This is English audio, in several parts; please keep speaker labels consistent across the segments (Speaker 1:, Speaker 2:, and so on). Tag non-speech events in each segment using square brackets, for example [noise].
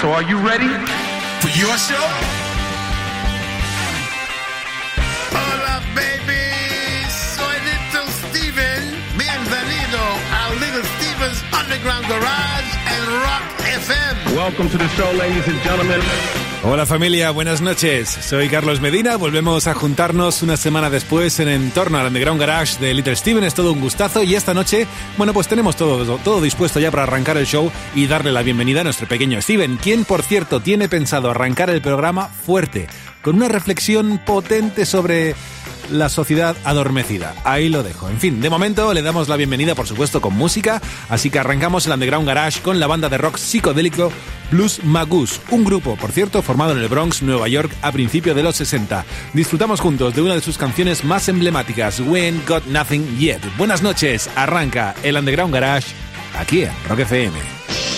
Speaker 1: So are you ready?
Speaker 2: For your show? Hola, baby. Soy Little Steven. Bienvenido a Little Steven's Underground Garage and Rock FM.
Speaker 1: Welcome to the show, ladies and gentlemen.
Speaker 3: Hola familia, buenas noches. Soy Carlos Medina. Volvemos a juntarnos una semana después en entorno al Underground Garage de Little Steven. Es todo un gustazo y esta noche, bueno, pues tenemos todo, todo dispuesto ya para arrancar el show y darle la bienvenida a nuestro pequeño Steven, quien por cierto tiene pensado arrancar el programa fuerte, con una reflexión potente sobre la sociedad adormecida. Ahí lo dejo. En fin, de momento le damos la bienvenida, por supuesto, con música, así que arrancamos el Underground Garage con la banda de rock psicodélico Blues Magus, un grupo, por cierto, formado en el Bronx, Nueva York, a principios de los 60. Disfrutamos juntos de una de sus canciones más emblemáticas, We Ain't Got Nothing Yet. Buenas noches, arranca el Underground Garage aquí en Rock FM.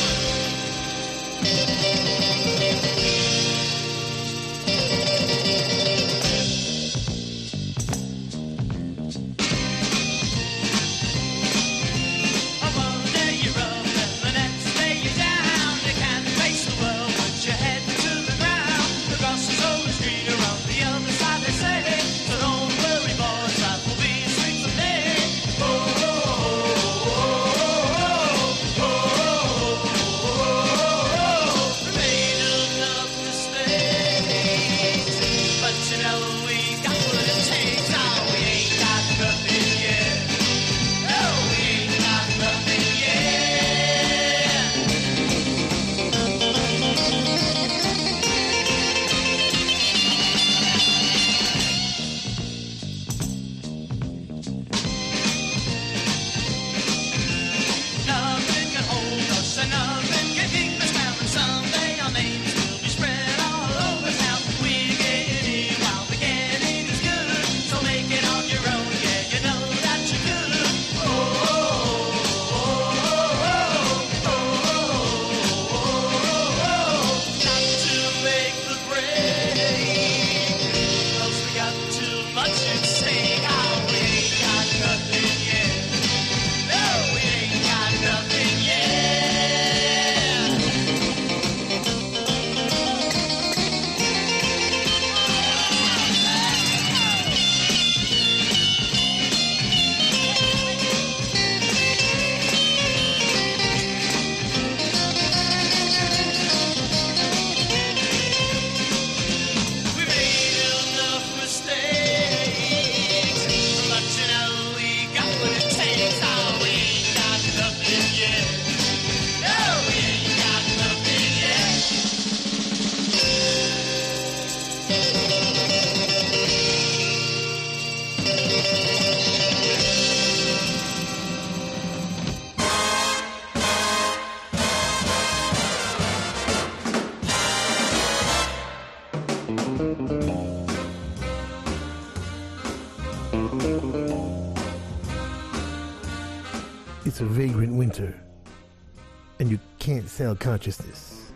Speaker 4: Consciousness.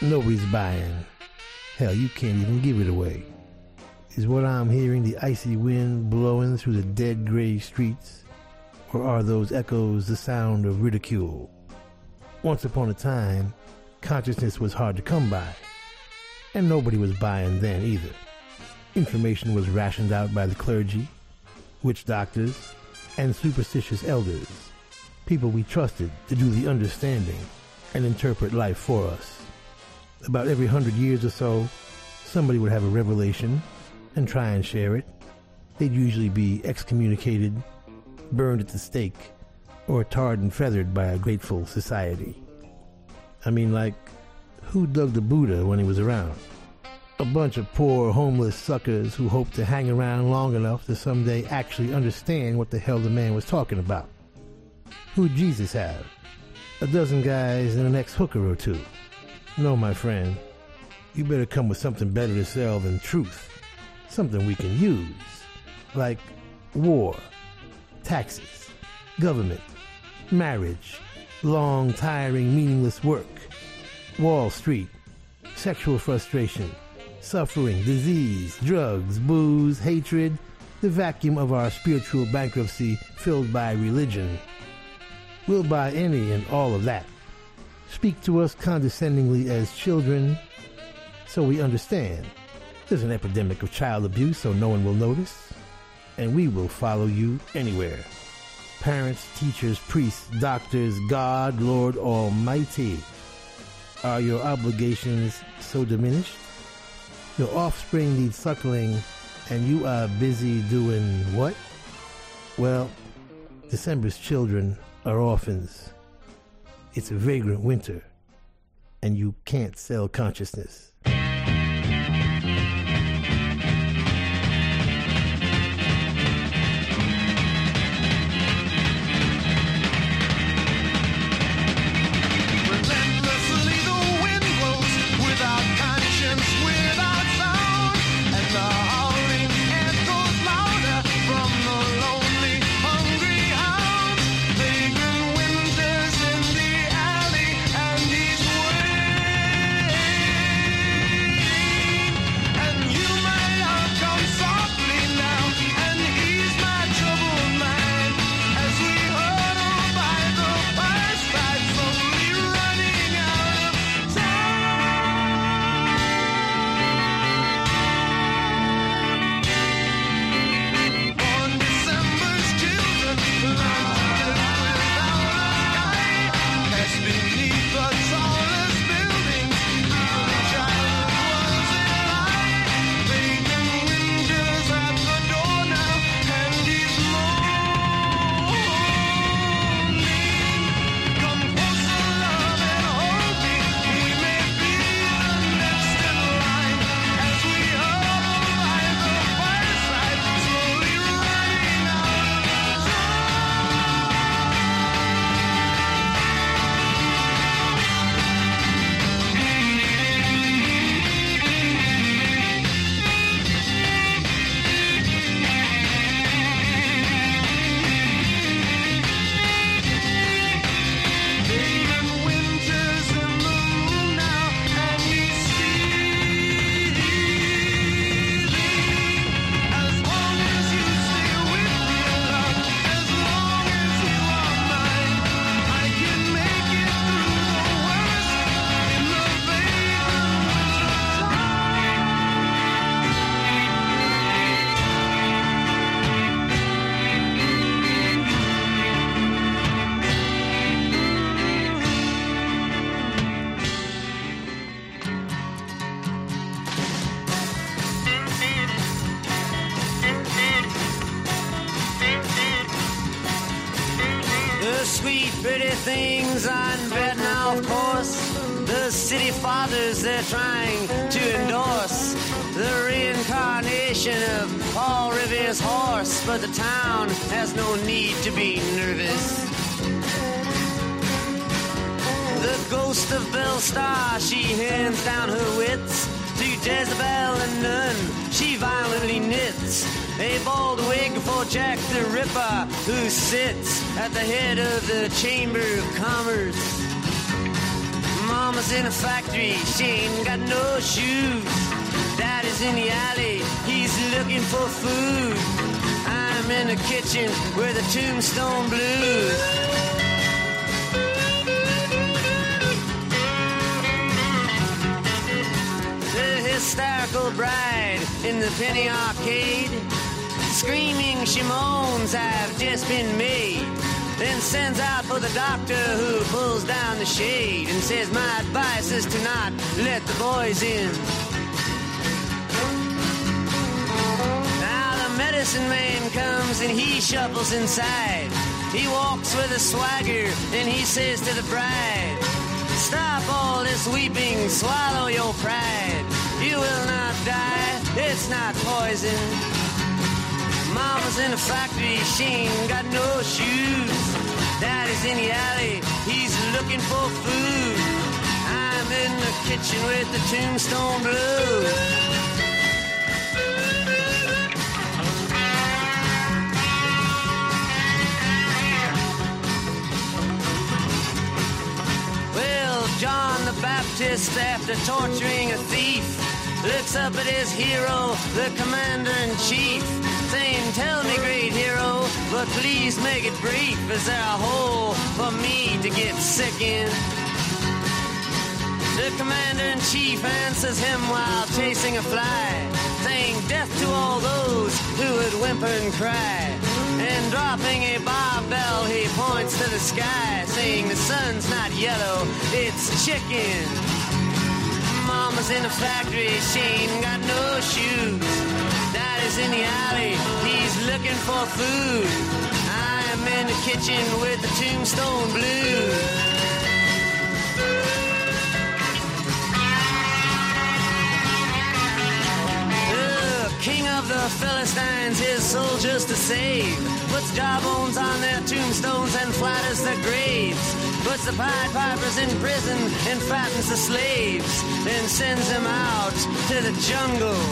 Speaker 4: Nobody's buying. Hell, you can't even give it away. Is what I'm hearing the icy wind blowing through the dead gray streets? Or are those echoes the sound of ridicule? Once upon a time, consciousness was hard to come by, and nobody was buying then either. Information was rationed out by the clergy, witch doctors, and superstitious elders, people we trusted to do the understanding and interpret life for us. About every hundred years or so, somebody would have a revelation and try and share it. They'd usually be excommunicated, burned at the stake, or tarred and feathered by a grateful society. I mean, like, who dug the Buddha when he was around? A bunch of poor, homeless suckers who hoped to hang around long enough to someday actually understand what the hell the man was talking about. Who'd Jesus have? A dozen guys and an ex-hooker or two. No, my friend. You better come with something better to sell than truth. Something we can use. Like war, taxes, government, marriage, long, tiring, meaningless work, Wall Street, sexual frustration, suffering, disease, drugs, booze, hatred, the vacuum of our spiritual bankruptcy filled by religion. We'll buy any and all of that. Speak to us condescendingly as children so we understand. There's an epidemic of child abuse so no one will notice, and we will follow you anywhere. Parents, teachers, priests, doctors, God, Lord Almighty. Are your obligations so diminished? Your offspring needs suckling, and you are busy doing what? Well, December's children are orphans. It's a vagrant winter, and you can't sell consciousness.
Speaker 5: Has no need to be nervous. The ghost of Belle Starr, she hands down her wits to Jezebel and Nun. She violently knits a bald wig for Jack the Ripper, who sits at the head of the Chamber of Commerce. Mama's in a factory, she ain't got no shoes. Daddy's in the alley, he's looking for food. I'm in the kitchen where the tombstone blues. The hysterical bride in the penny arcade. Screaming, she moans, I've just been made. Then sends out for the doctor who pulls down the shade and says, My advice is to not let the boys in. Medicine man comes and he shuffles inside. He walks with a swagger and he says to the bride, Stop all this weeping, swallow your pride. You will not die, it's not poison. Mama's in the factory, she ain't got no shoes. Daddy's in the alley, he's looking for food. I'm in the kitchen with the tombstone blues. Baptist, after torturing a thief, looks up at his hero, the commander in chief, saying, Tell me, great hero, but please make it brief. Is there a hole for me to get sick in? The commander in chief answers him while chasing a fly, saying death to all those who would whimper and cry. And dropping a barbell, he points to the sky, saying the sun's not yellow, it's chicken. Mama's in a factory, she ain't got no shoes. Daddy's in the alley, he's looking for food. I'm in the kitchen with the tombstone blues. Of the Philistines, his soldiers to save. Puts jawbones on their tombstones and flatters their graves. Puts the Pied Pipers in prison and fattens the slaves. Then sends them out to the jungle.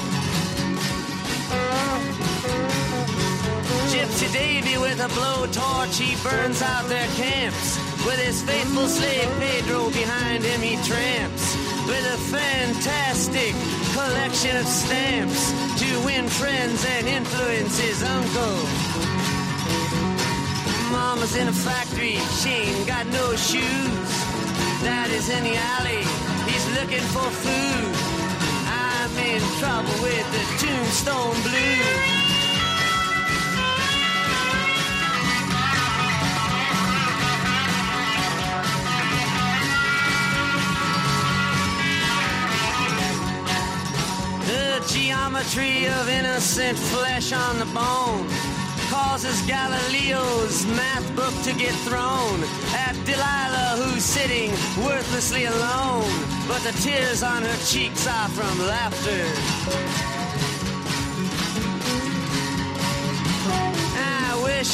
Speaker 5: Gypsy Davy with a blowtorch, he burns out their camps. With his faithful slave Pedro behind him, he tramps. With a fantastic collection of stamps to win friends and influence his uncle. Mama's in a factory, she ain't got no shoes. Daddy's in the alley, he's looking for food. I'm in trouble with the tombstone blues. Geometry of innocent flesh on the bone causes Galileo's math book to get thrown at Delilah, who's sitting worthlessly alone. But the tears on her cheeks are from laughter.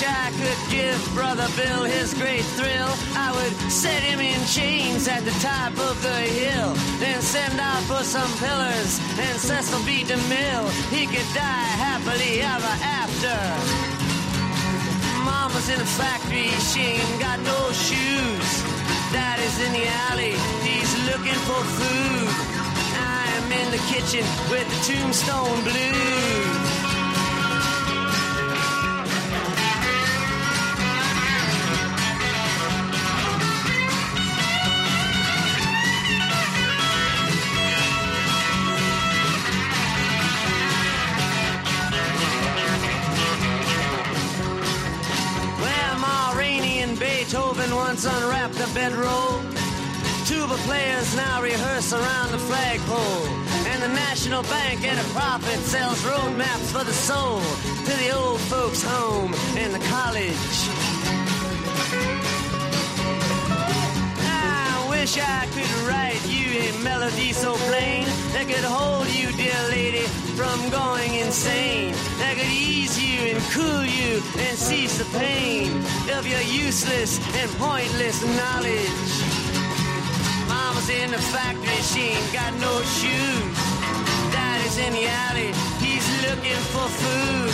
Speaker 5: Wish I could give Brother Bill his great thrill. I would set him in chains at the top of the hill, then send out for some pillars and Cecil B. DeMille. He could die happily ever after. Mama's in the factory, she ain't got no shoes. Daddy's in the alley, he's looking for food. I'm in the kitchen with the tombstone blues. Once unwrapped a bedroll. Tuba players now rehearse around the flagpole. And the National Bank at a profit sells road maps for the soul to the old folks' home and the college. Wish I could write you a melody so plain that could hold you, dear lady, from going insane. That could ease you and cool you and cease the pain of your useless and pointless knowledge. Mama's in the factory, she ain't got no shoes. Daddy's in the alley, he's looking for food.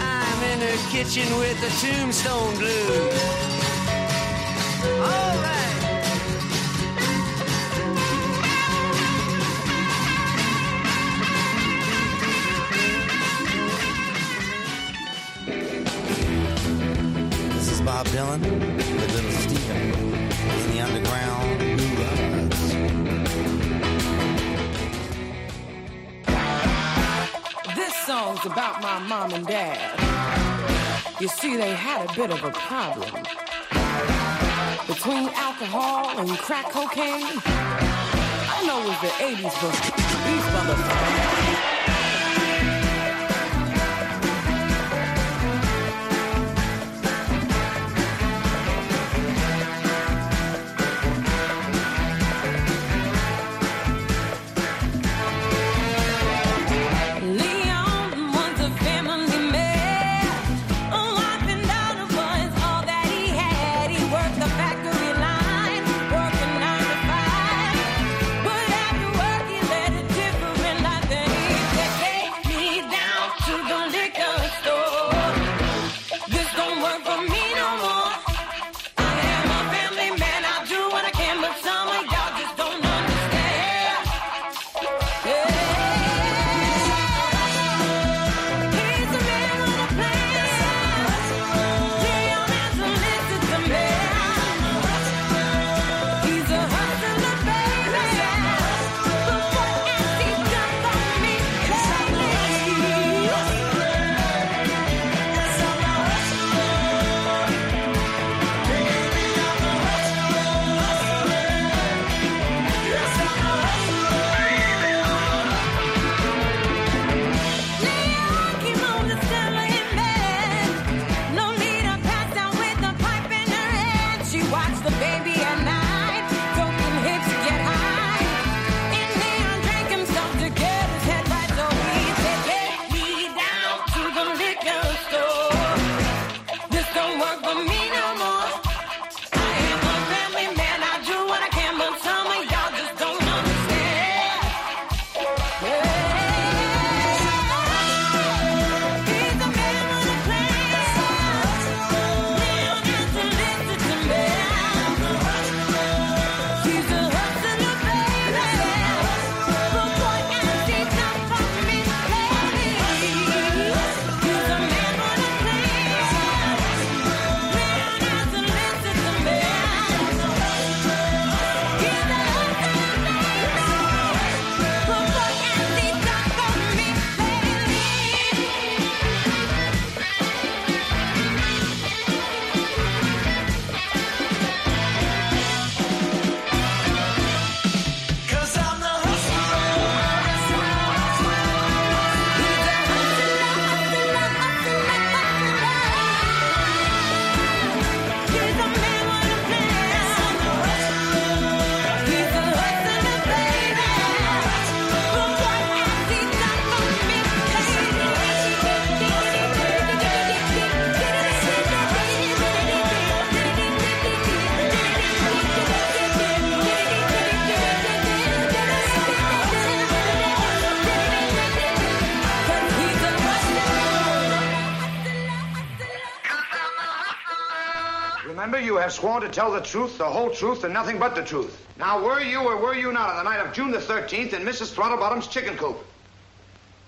Speaker 5: I'm in the kitchen with the tombstone blues. All
Speaker 6: Bob Dylan with Little Steven in the underground garage.
Speaker 7: This song's about my mom and dad. You see, they had a bit of a problem. Between alcohol and crack cocaine, I know it was the 80s, but these motherfuckers.
Speaker 8: sworn to tell the truth, the whole truth, and nothing but the truth. Now, were you or were you not on the night of June the 13th in Mrs. Throttlebottom's chicken coop?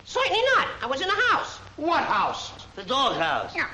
Speaker 9: Certainly not. I was in the house.
Speaker 8: What house?
Speaker 9: The
Speaker 10: dog house. Yeah.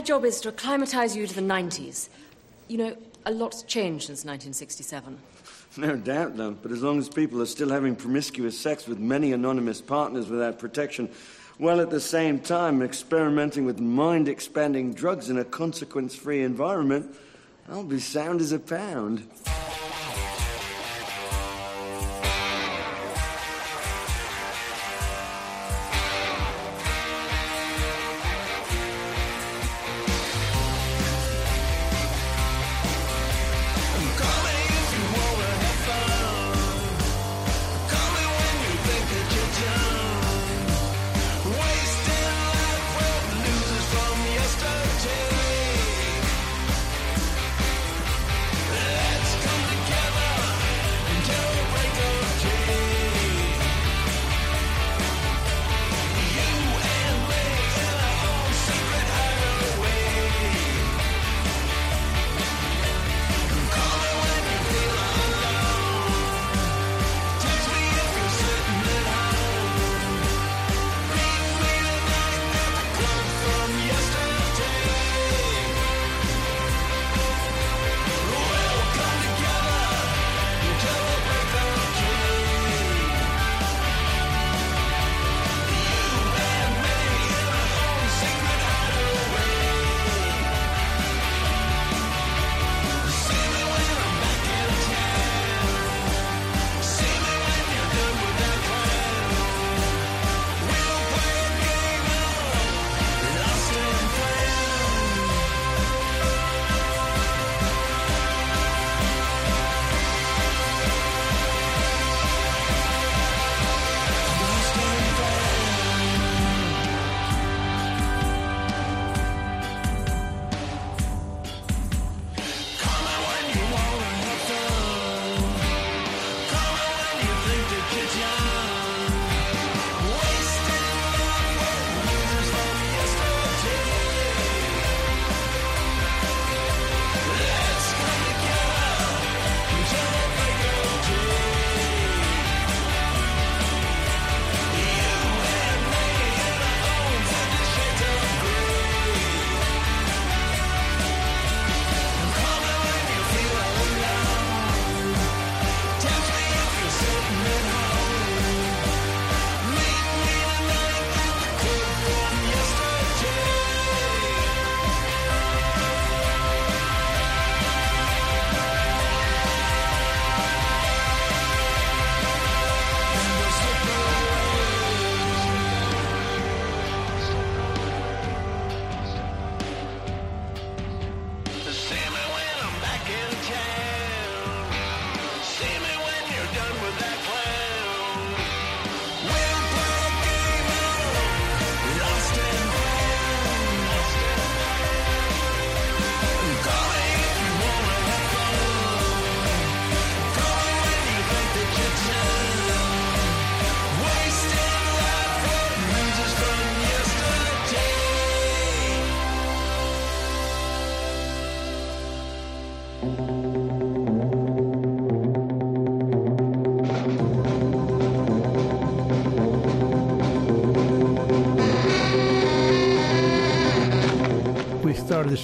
Speaker 10: My
Speaker 11: job is to acclimatize you to the 90s. You know, a lot's changed since 1967.
Speaker 12: No doubt, love, but as long as people are still having promiscuous sex with many anonymous partners without protection, while at the same time experimenting with mind expanding drugs in a consequence free environment, I'll be sound as a pound.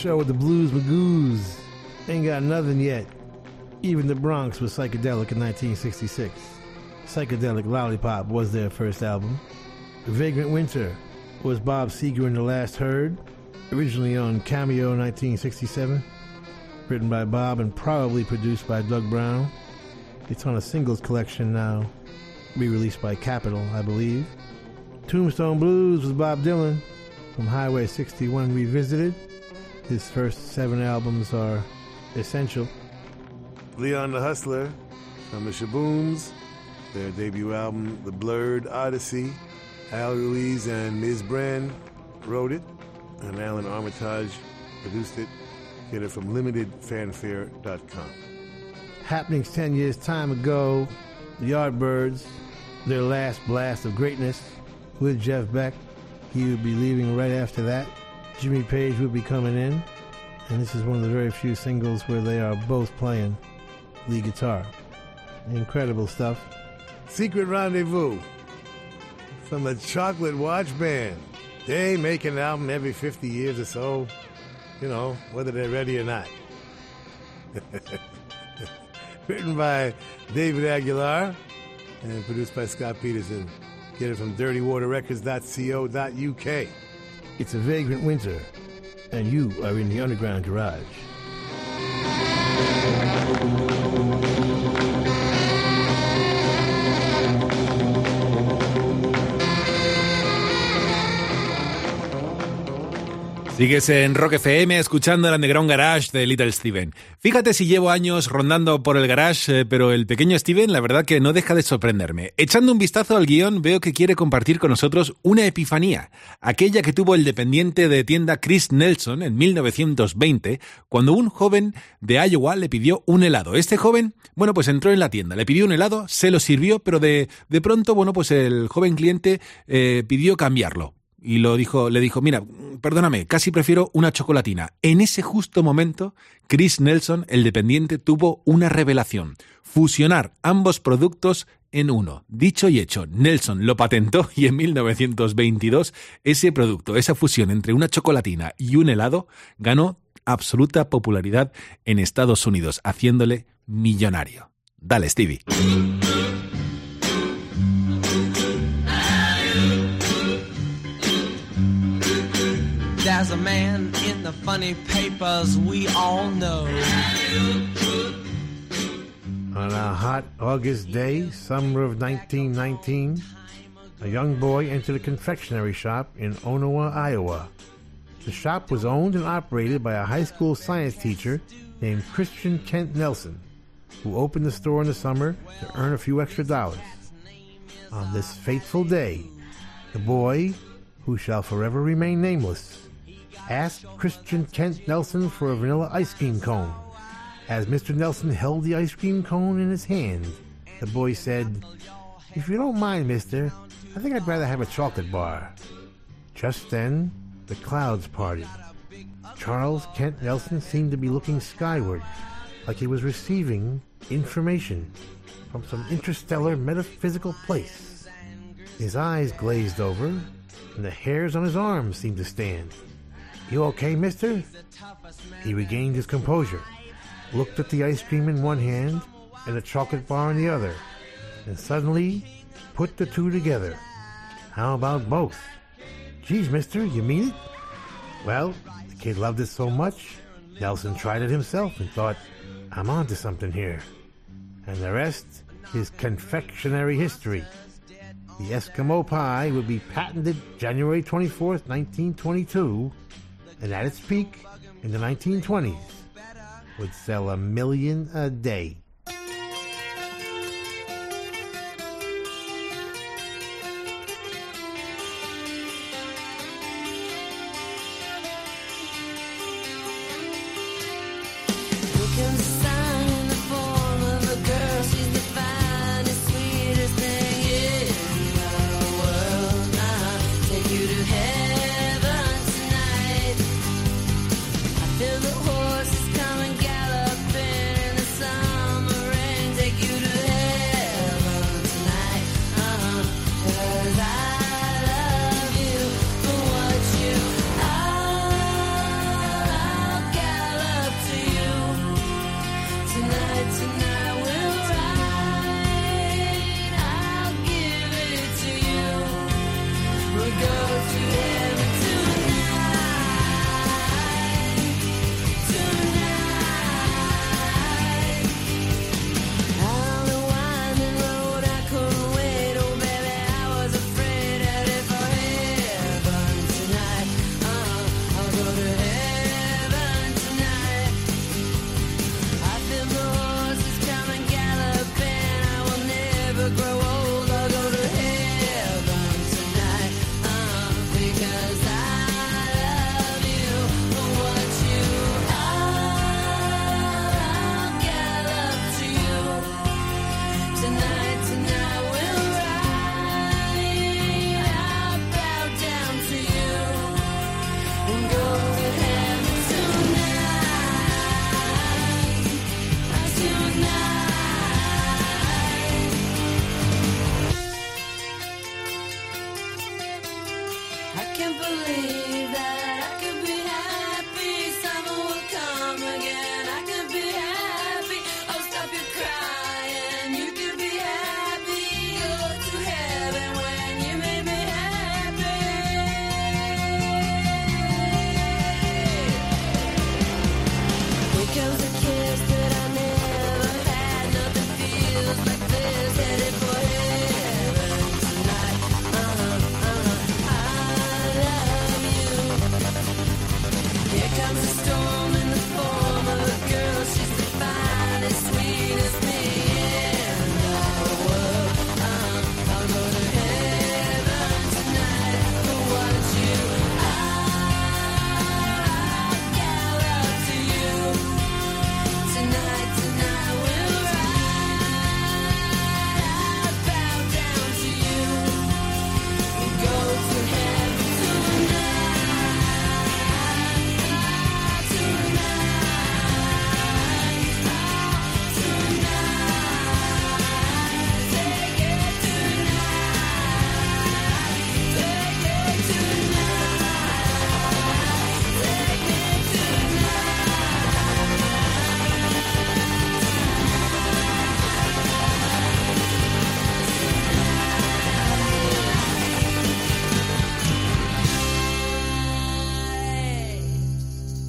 Speaker 4: Show with the Blues Magoos. Ain't got nothing yet. Even the Bronx was psychedelic in 1966. Psychedelic Lollipop was their first album. Vagrant Winter was Bob Seger and the Last Herd, originally on Cameo 1967. Written by Bob and probably produced by Doug Brown. It's on a singles collection now, re released by Capitol, I believe. Tombstone Blues was Bob Dylan from Highway 61 Revisited. His first seven albums are essential. Leon the Hustler from the Shabooms, their debut album, The Blurred Odyssey. Al Ruiz and Ms. Brand wrote it, and Alan Armitage produced it. Get it from limitedfanfare.com. Happenings 10 years time ago, the Yardbirds, their last blast of greatness with Jeff Beck. He would be leaving right after that. Jimmy Page would be coming in, and this is one of the very few singles where they are both playing lead guitar. Incredible stuff. Secret Rendezvous from the Chocolate Watch Band. They make an album every 50 years or so, you know, whether they're ready or not. [laughs] Written by David Aguilar and produced by Scott Peterson. Get it from dirtywaterrecords.co.uk. It's a vagrant winter, and you are in the underground garage.
Speaker 3: Sigues en Rock FM escuchando el Underground Garage de Little Steven. Fíjate si llevo años rondando por el garage, eh, pero el pequeño Steven la verdad que no deja de sorprenderme. Echando un vistazo al guion veo que quiere compartir con nosotros una epifanía, aquella que tuvo el dependiente de tienda Chris Nelson en 1920, cuando un joven de Iowa le pidió un helado. Este joven, bueno, pues entró en la tienda, le pidió un helado, se lo sirvió, pero de, de pronto, bueno, pues el joven cliente eh, pidió cambiarlo y lo dijo, le dijo, mira, perdóname, casi prefiero una chocolatina. En ese justo momento, Chris Nelson, el dependiente, tuvo una revelación. Fusionar ambos productos en uno. Dicho y hecho, Nelson lo patentó y en 1922 ese producto, esa fusión entre una chocolatina y un helado, ganó absoluta popularidad en Estados Unidos, haciéndole millonario. Dale, Stevie.
Speaker 12: A man in the funny papers we all know.
Speaker 4: On a hot August day, summer of 1919, a young boy entered a confectionery shop in Onawa, Iowa. The shop was owned and operated by a high school science teacher named Christian Kent Nelson, who opened the store in the summer to earn a few extra dollars. On this fateful day, the boy, who shall forever remain nameless, asked Christian Kent Nelson for a vanilla ice cream cone. As Mr. Nelson held the ice cream cone in his hand, the boy said, If you don't mind, mister, I think I'd rather have a chocolate bar. Just then, the clouds parted. Charles Kent Nelson seemed to be looking skyward, like he was receiving information from some interstellar metaphysical place. His eyes glazed over, and the hairs on his arms seemed to stand. You okay, mister? He regained his composure, looked at the ice cream in one hand and the chocolate bar in the other, and suddenly put the two together. How about both? Geez, mister, you mean it? Well, the kid loved it so much, Nelson tried it himself and thought, I'm on to something here. And the rest is confectionery history. The Eskimo pie would be patented January 24th, 1922, and at its peak in the 1920s would sell a million a day.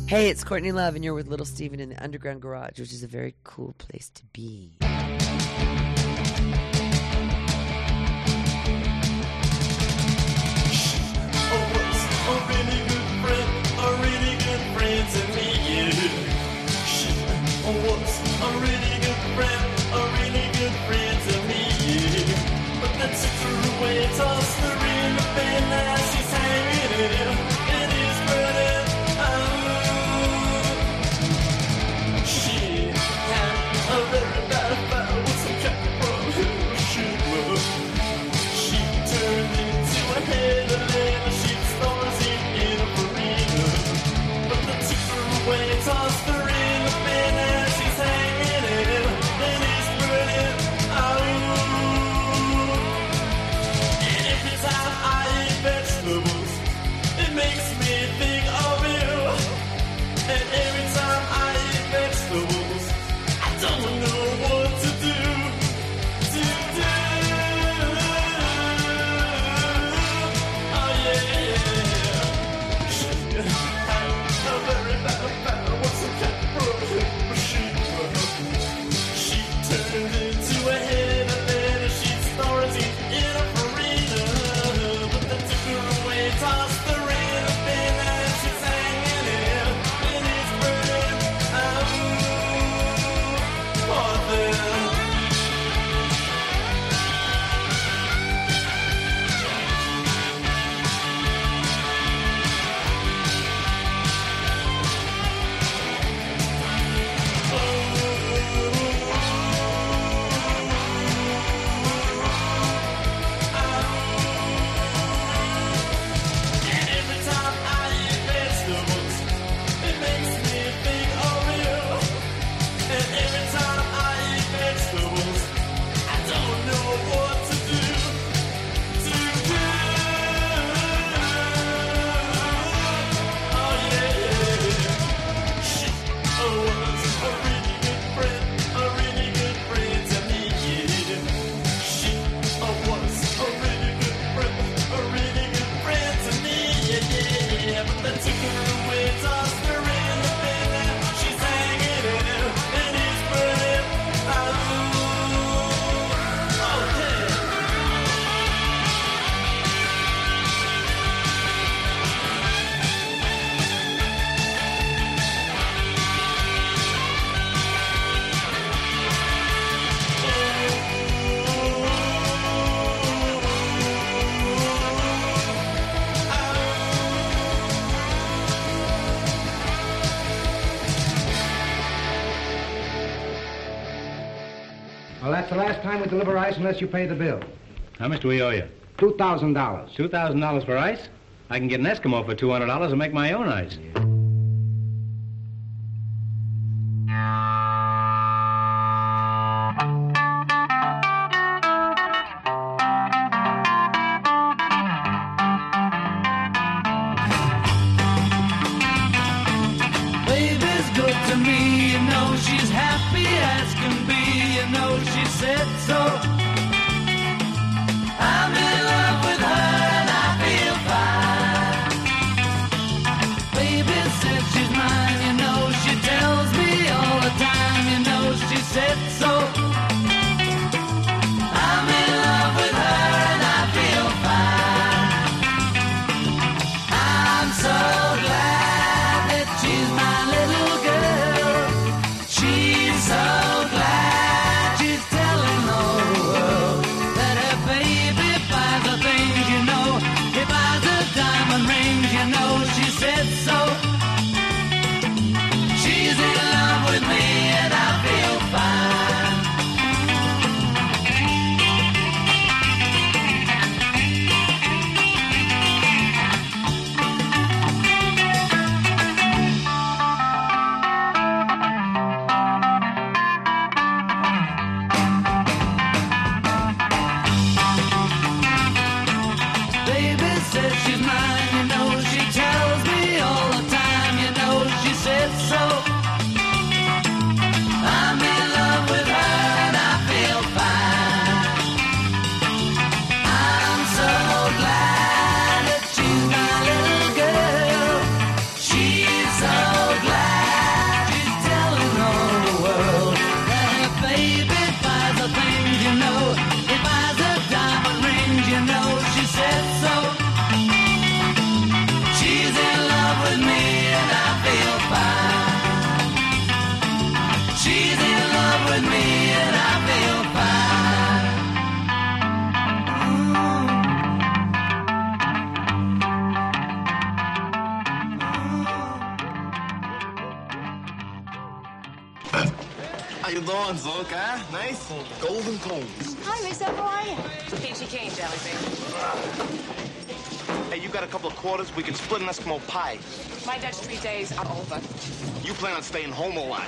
Speaker 13: Hey, it's Courtney Love, and you're with Little Steven in the Underground Garage, which is a very cool place to be.
Speaker 14: going to
Speaker 15: deliver ice unless you pay the bill.
Speaker 16: How much do we owe you? $2,000. $2,000 for ice? I can get an Eskimo for $200 and make my own ice.
Speaker 17: days are over.
Speaker 18: You plan on staying home a lot.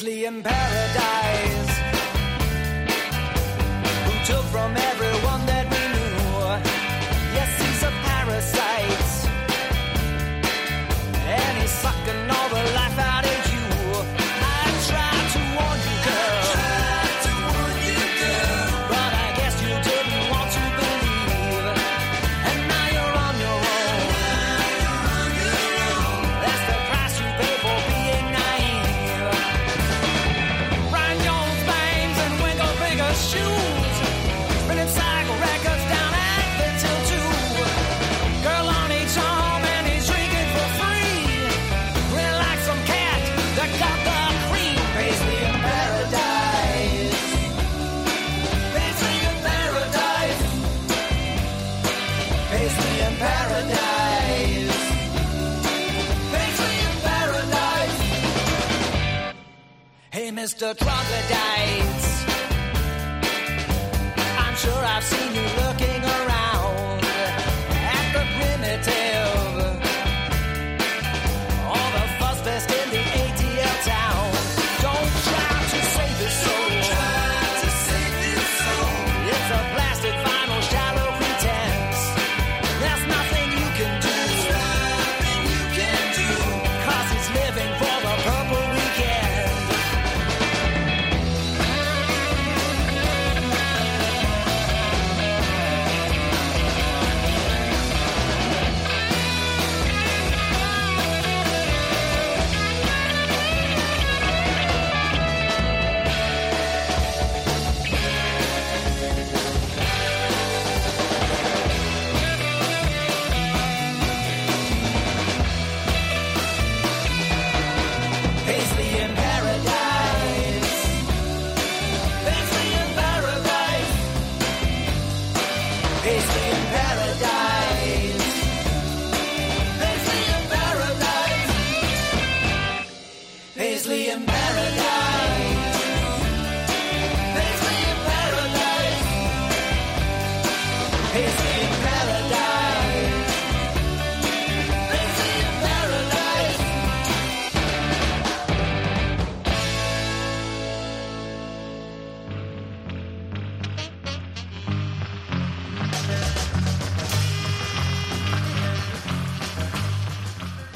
Speaker 12: Paisley and Pat. Mr. Troglodytes. I'm sure I've seen you looking around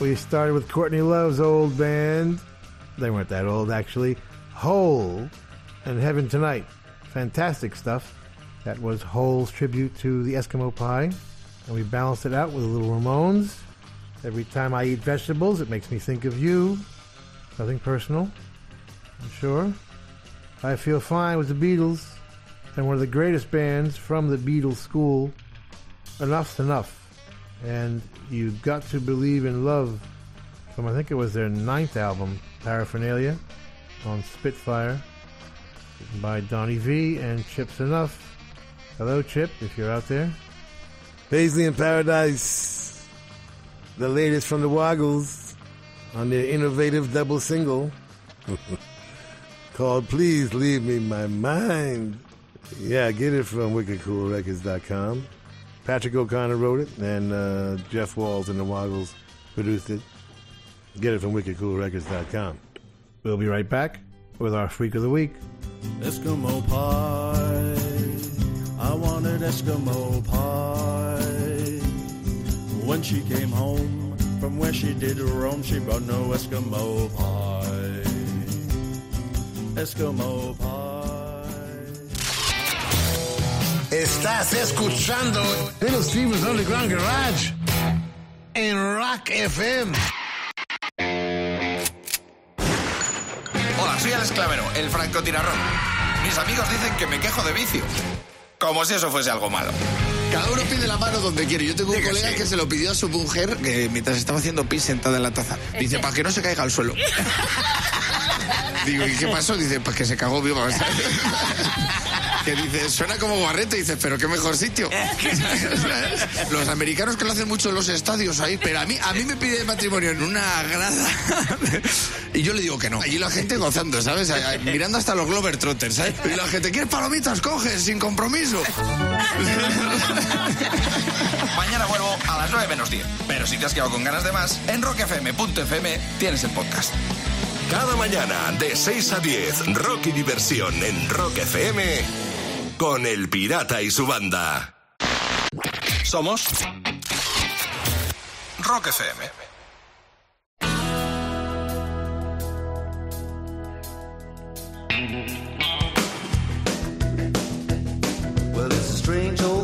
Speaker 4: We started with Courtney Love's old band. They weren't that old, actually. Hole and Heaven Tonight. Fantastic stuff. That was Hole's tribute to the Eskimo pie. And we balanced it out with a little Ramones. Every time I eat vegetables, it makes me think of you. Nothing personal, I'm sure. I Feel Fine with the Beatles. And one of the greatest bands from the Beatles school. Enuff Z'Nuff and You've Got to Believe in Love from I think it was their ninth album, Paraphernalia, on Spitfire, by Donnie Vie and Chip Z'Nuff. Hello, Chip, if you're out there.
Speaker 19: Paisley in Paradise, the latest from the Woggles on their innovative double single [laughs] called Please Leave Me My Mind. Yeah, get it from wickedcoolrecords.com. Patrick O'Connor wrote it, and uh, Jeff Walls and the Woggles produced it. Get it from wickedcoolrecords.com.
Speaker 4: We'll be right back with our Freak of the Week.
Speaker 14: Eskimo pie. I wanted Eskimo pie. When she came home from where she did roam, she brought no Eskimo pie. Eskimo pie.
Speaker 2: Estás escuchando Little Steven's Underground Garage en Rock FM.
Speaker 20: Hola, soy Alex Clavero, el francotirarrón. Mis amigos dicen que me quejo de vicio. Como si eso fuese algo malo.
Speaker 21: Cada uno pide la mano donde quiere. Yo tengo un colega
Speaker 20: sí.
Speaker 21: que se lo pidió a su mujer que mientras estaba haciendo pis sentada en la taza. Dice, para que no se caiga al suelo. [laughs] Digo, ¿y qué pasó? Dice, pues que se cagó viva. [laughs] Que dice, suena como guarrete. Dice, pero qué mejor sitio. [laughs] los americanos que lo hacen mucho en los estadios ahí, pero a mí, a mí me pide matrimonio en una grada. y yo le digo que no. Allí la gente gozando, ¿sabes? Mirando hasta los Glover Trotters, ¿sabes? Y la gente, ¿quieres palomitas? Coges, sin compromiso.
Speaker 20: Mañana vuelvo a las 9 menos 10. Pero si te has quedado con ganas de más, en rockfm.fm tienes el podcast.
Speaker 22: Cada mañana de 6 a 10, rock y diversión en Rock FM con El Pirata y su banda. Somos Rock FM.
Speaker 14: Strange old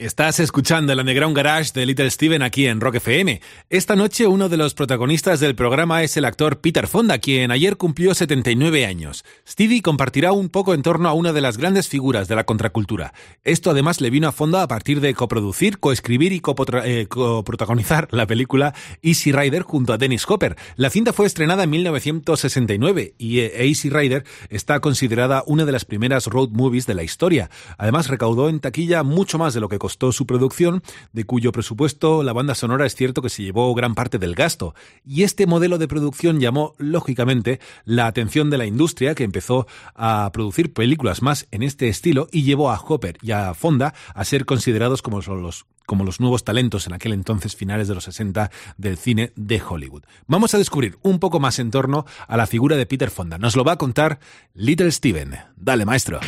Speaker 3: Estás escuchando el Underground Garage de Little Steven aquí en Rock FM. Esta noche uno de los protagonistas del programa es el actor Peter Fonda, quien ayer cumplió 79 años. Stevie compartirá un poco en torno a una de las grandes figuras de la contracultura. Esto además le vino a Fonda a partir de coproducir, coescribir y eh, coprotagonizar la película Easy Rider junto a Dennis Hopper. La cinta fue estrenada en 1969 y eh, Easy Rider está considerada una de las primeras road movies de la historia. Además recaudó en taquilla mucho más de lo que su producción, de cuyo presupuesto la banda sonora es cierto que se llevó gran parte del gasto. Y este modelo de producción llamó, lógicamente, la atención de la industria, que empezó a producir películas más en este estilo y llevó a Hopper y a Fonda a ser considerados como los como los nuevos talentos en aquel entonces finales de los 60 del cine de Hollywood. Vamos a descubrir un poco más en torno a la figura de Peter Fonda. Nos lo va a contar Little Steven. Dale, maestro.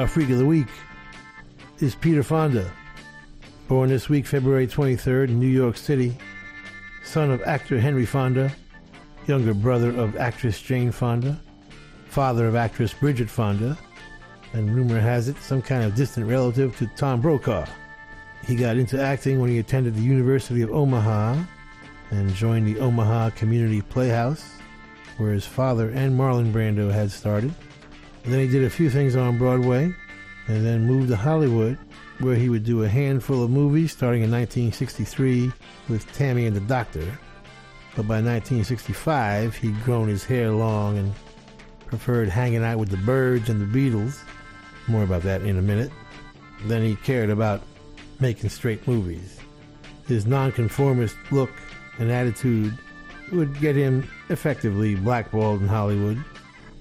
Speaker 4: Our freak of the week is Peter Fonda, born this week, February 23rd, in New York City, son of actor Henry Fonda, younger brother of actress Jane Fonda, father of actress Bridget Fonda, and rumor has it, some kind of distant relative to Tom Brokaw. He got into acting when he attended the University of Omaha and joined the Omaha Community Playhouse, where his father and Marlon Brando had started. And then he did a few things on Broadway, and then moved to Hollywood, where he would do a handful of movies, starting in 1963 with Tammy and the Doctor. But by 1965, he'd grown his hair long and preferred hanging out with the Byrds and the Beatles. More about that in a minute. Then he cared about making straight movies. His nonconformist look and attitude would get him effectively blackballed in Hollywood,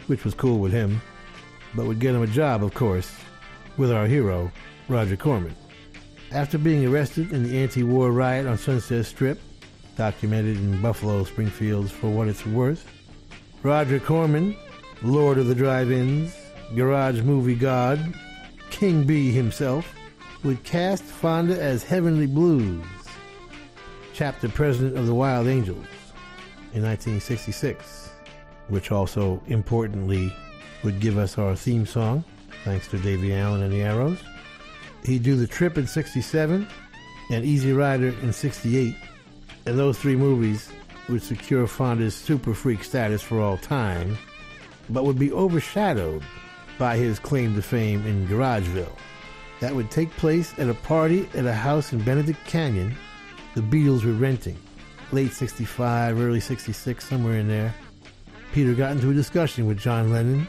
Speaker 4: which was cool with him, but would get him a job, of course, with our hero, Roger Corman. After being arrested in the anti war riot on Sunset Strip, documented in Buffalo Springfield's For What It's Worth, Roger Corman, Lord of the Drive Ins, Garage Movie God, King B himself, would cast Fonda as Heavenly Blues, chapter president of the Wild Angels, in 1966, which also importantly would give us our theme song, thanks to Davie Allan and the Arrows. He'd do The Trip in 67 and Easy Rider in 68, and those three movies would secure Fonda's super freak status for all time, but would be overshadowed by his claim to fame in Garageville. That would take place at a party at a house in Benedict Canyon the Beatles were renting. Late 65, early 66, somewhere in there. Peter got into a discussion with John Lennon,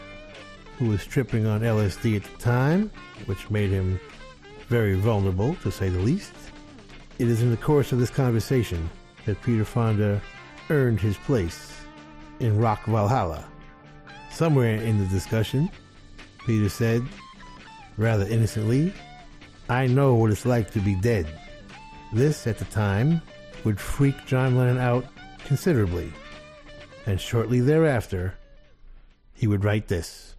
Speaker 4: who was tripping on LSD at the time, which made him very vulnerable, to say the least. It is in the course of this conversation that Peter Fonda earned his place in Rock Valhalla. Somewhere in the discussion, Peter said, rather innocently, I know what it's like to be dead. This, at the time, would freak John Lennon out considerably. And shortly thereafter, he would write this.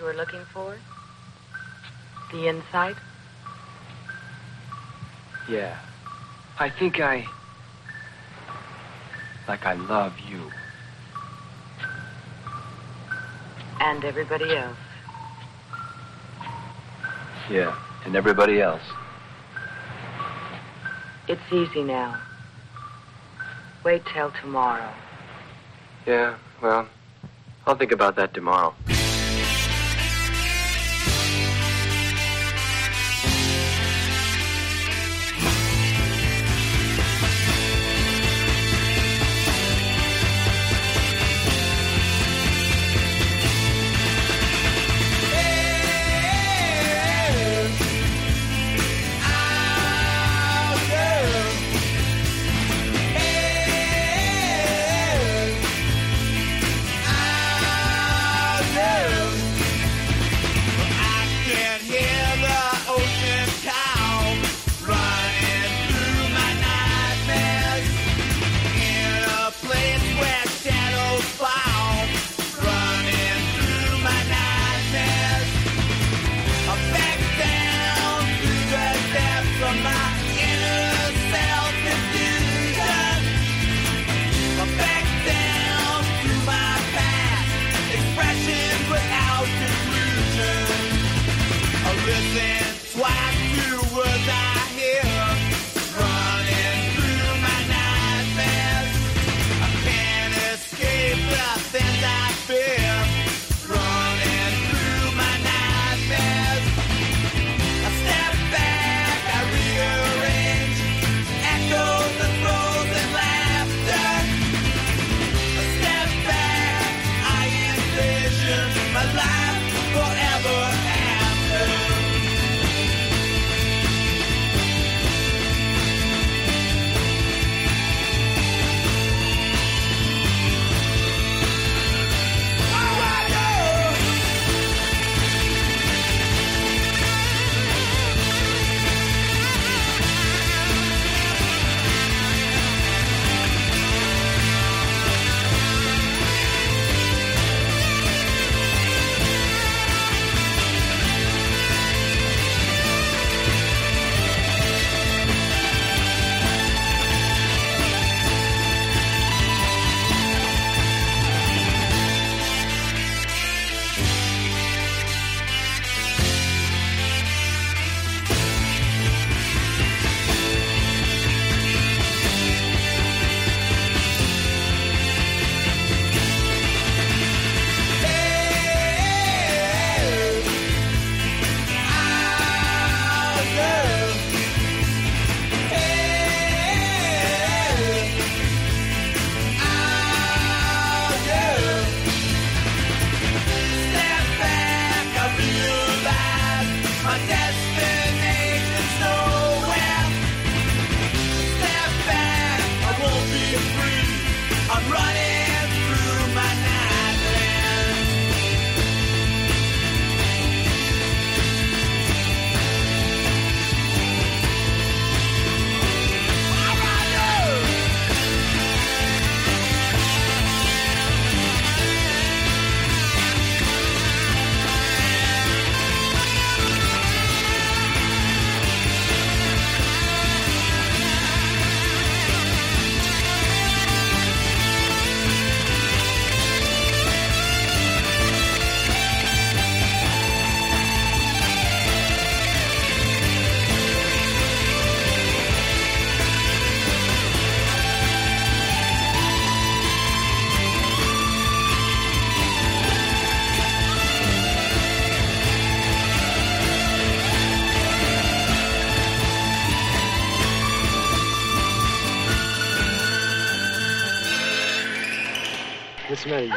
Speaker 14: You
Speaker 23: were looking for? The insight?
Speaker 24: Yeah. I think I. Like I love you.
Speaker 23: And everybody else.
Speaker 24: Yeah. And everybody else.
Speaker 23: It's easy now. Wait till tomorrow.
Speaker 24: Yeah, well, I'll think about that tomorrow.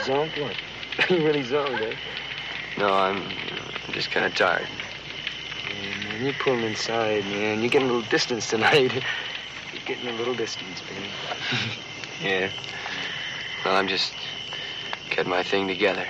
Speaker 24: zoned? What? [laughs] you really zoned, eh?
Speaker 13: No, I'm, I'm just kind of tired.
Speaker 24: Yeah, man, you pull him inside, man. You're getting a little distance tonight. [laughs] You're getting a little distance, baby. [laughs]
Speaker 13: yeah. Well, I'm just getting my thing together.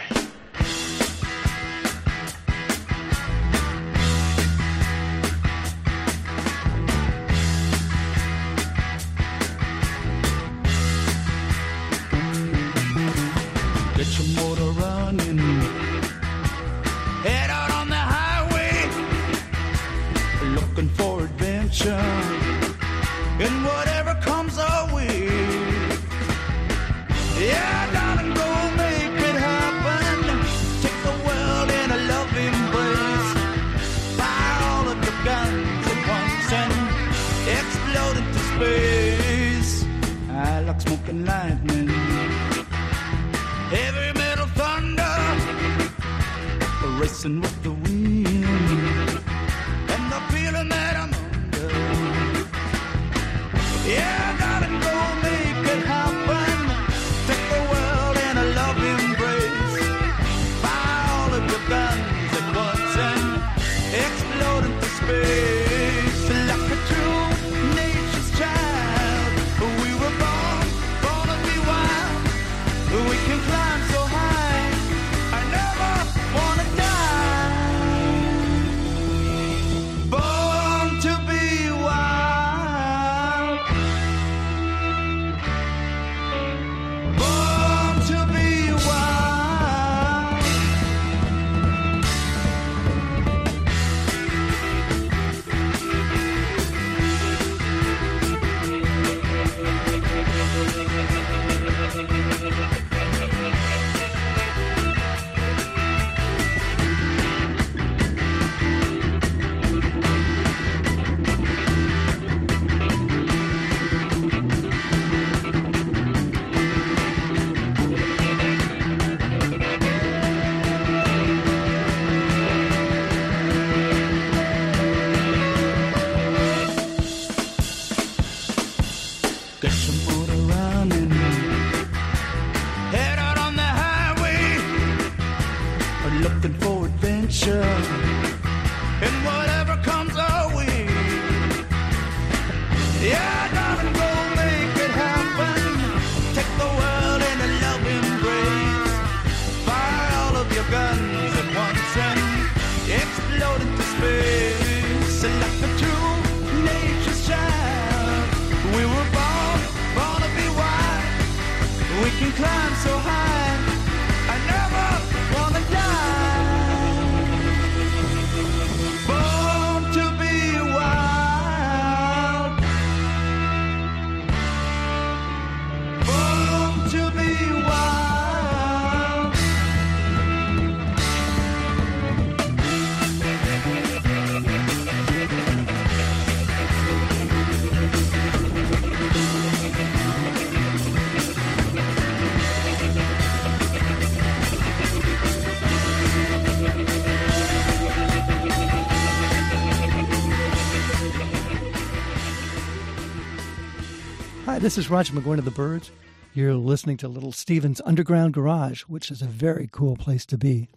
Speaker 25: This is Roger McGuinn of the Byrds. You're listening to Little Steven's Underground Garage, which is a very cool place to be.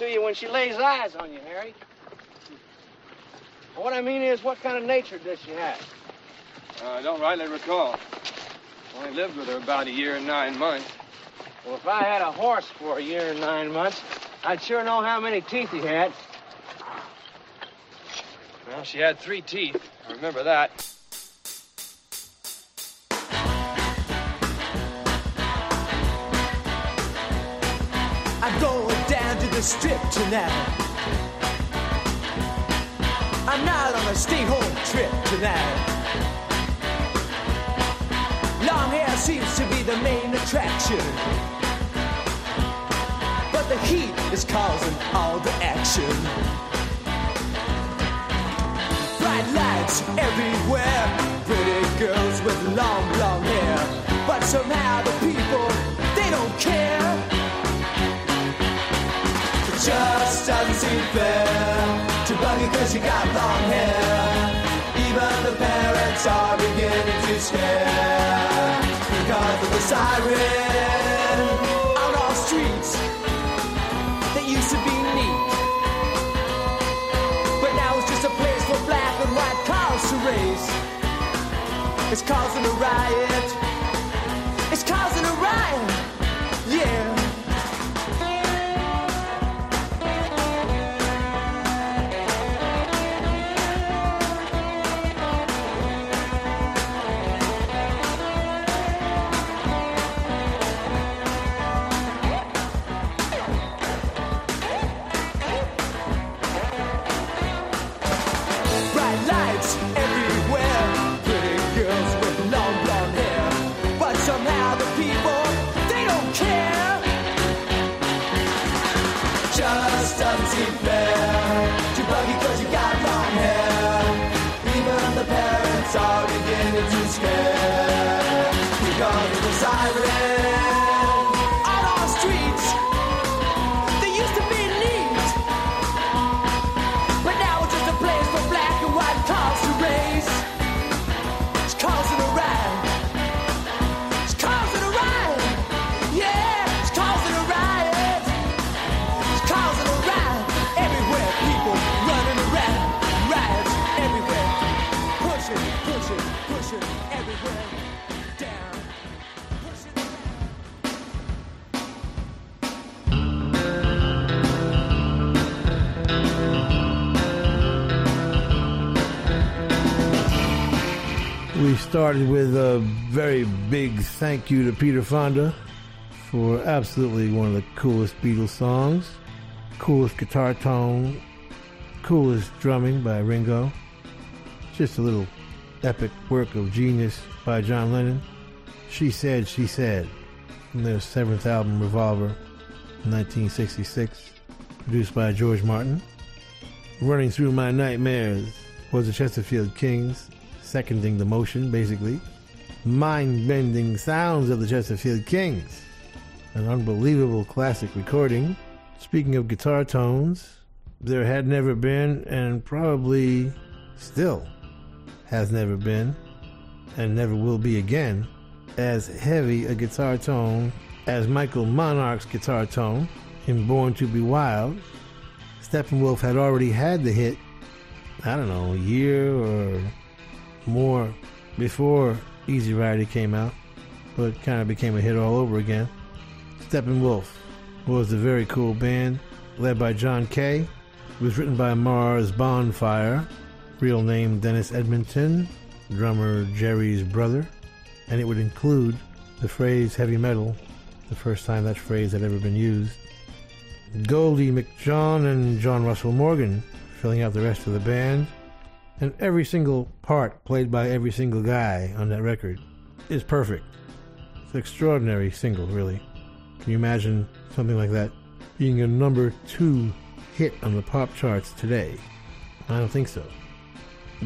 Speaker 14: to you
Speaker 26: when she lays eyes on you, Harry. What I mean is, what kind of nature does she have?
Speaker 27: Uh, I don't rightly recall. Only lived with her about a year and nine months.
Speaker 26: Well, if I had a horse for a year and nine months, I'd sure know how many teeth he had. Well, she had three teeth. I remember that.
Speaker 12: Strip tonight. I'm not on a stay home trip tonight. Long hair seems to be the main attraction. But the heat is causing all the action. Bright lights everywhere, pretty girls with long long hair. But somehow the people, they don't care. Just doesn't seem fair to bug you cause you got long hair. Even the parents are beginning to scare because of the siren on our streets that used to be neat. But now it's just a place for black and white cars to race. It's causing a riot.
Speaker 4: Started with a very big thank you to Peter Fonda for absolutely one of the coolest Beatles songs, coolest guitar tone, coolest drumming by Ringo. Just a little epic work of genius by John Lennon. She Said, She Said, from their seventh album, Revolver, 1966, produced by George Martin. Running Through My Nightmares was the Chesterfield Kings, seconding the motion, basically. Mind bending sounds of the Chesterfield Kings. An unbelievable classic recording. Speaking of guitar tones, there had never been, and probably still has never been, and never will be again, as heavy a guitar tone as Michael Monarch's guitar tone in Born to Be Wild. Steppenwolf had already had the hit, I don't know, a year or more before Easy Rider came out, but kind of became a hit all over again. Steppenwolf was a very cool band led by John Kay. It was written by Mars Bonfire, real name Dennis Edmonton, drummer Jerry's brother, and it would include the phrase heavy metal, the first time that phrase had ever been used. Goldie McJohn and John Russell Morgan filling out the rest of the band, and every single part played by every single guy on that record is perfect. It's an extraordinary single, really. Can you imagine something like that being a number two hit on the pop charts today? I don't think so.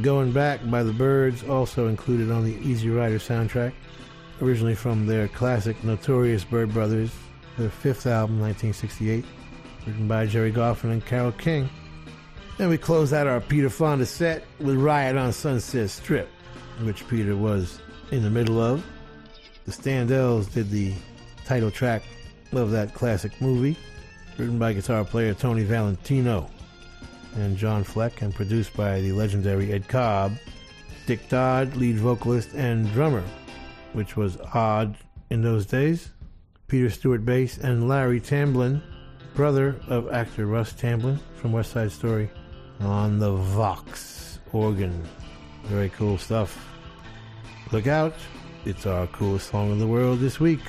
Speaker 4: Going Back by the Byrds, also included on the Easy Rider soundtrack, originally from their classic Notorious Byrd Brothers, their fifth album, 1968, written by Jerry Goffin and Carole King. Then we close out our Peter Fonda set with Riot on Sunset Strip, which Peter was in the middle of. The Standells did the title track of that classic movie, written by guitar player Tony Valentino and John Fleck, and produced by the legendary Ed Cobb, Dick Dodd, lead vocalist and drummer, which was odd in those days. Peter Stewart bass, and Larry Tamblyn, brother of actor Russ Tamblyn from West Side Story, on the Vox organ. Very cool stuff. Look out, it's our coolest song in the world this week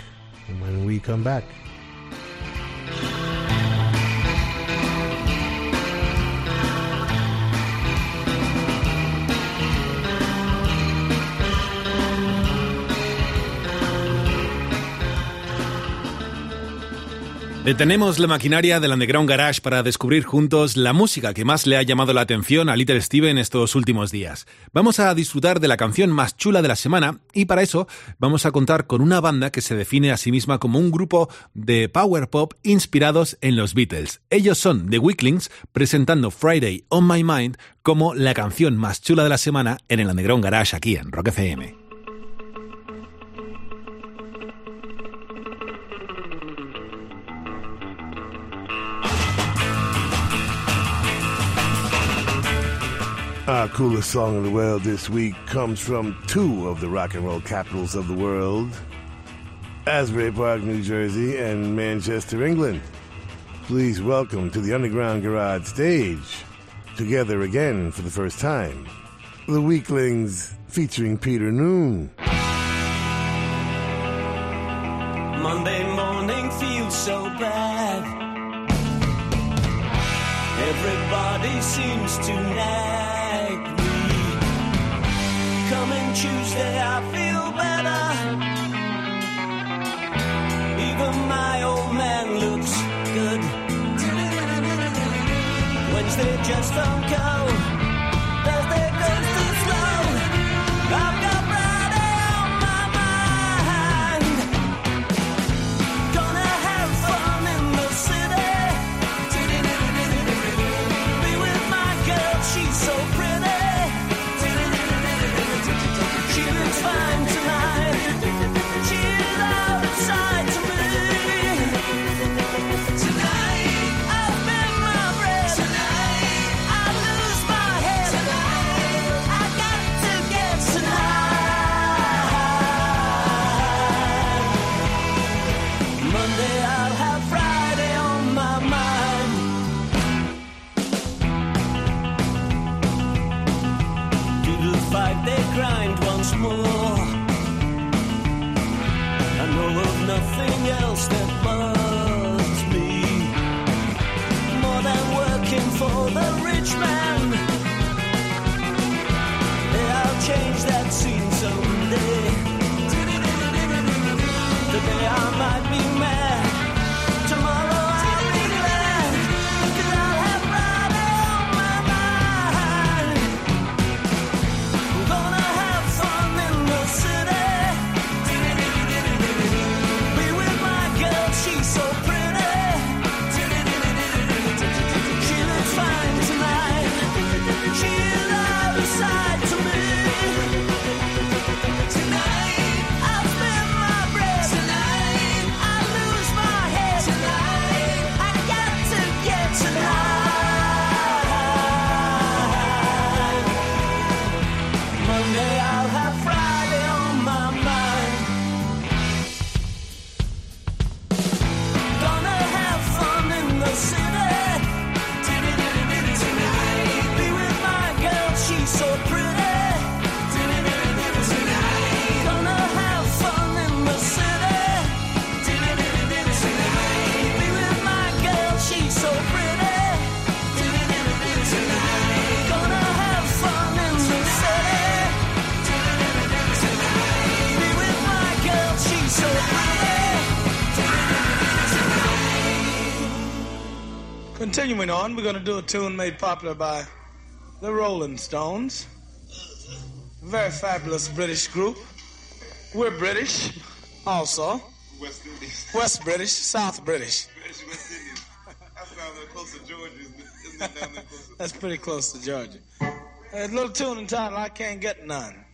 Speaker 4: And when we come back.
Speaker 3: Detenemos la maquinaria del Underground Garage para descubrir juntos la música que más le ha llamado la atención a Little Steven estos últimos días. Vamos a disfrutar de la canción más chula de la semana y para eso vamos a contar con una banda que se define a sí misma como un grupo de power pop inspirados en los Beatles. Ellos son The Weaklings presentando Friday on My Mind como la canción más chula de la semana en el Underground Garage aquí en Rock FM.
Speaker 19: Our coolest song in the world this week comes from two of the rock and roll capitals of the world Asbury Park, New Jersey, and Manchester, England. Please welcome to the Underground Garage stage, together again for the first time, The Weaklings featuring Peter Noone.
Speaker 12: Monday morning feels so bad. Everybody seems to nag. Coming Tuesday, I feel better. Even my old man looks good. Wednesday just don't go.
Speaker 27: Continuing on, we're going to do a tune made popular by the Rolling Stones. A very fabulous British group. We're British also.
Speaker 18: West Indies.
Speaker 27: West British, South British.
Speaker 18: British West Indies. That sounds like close to Georgia, isn't it? Isn't it down there close to
Speaker 27: That's pretty close to Georgia. A little tune entitled I Can't Get None.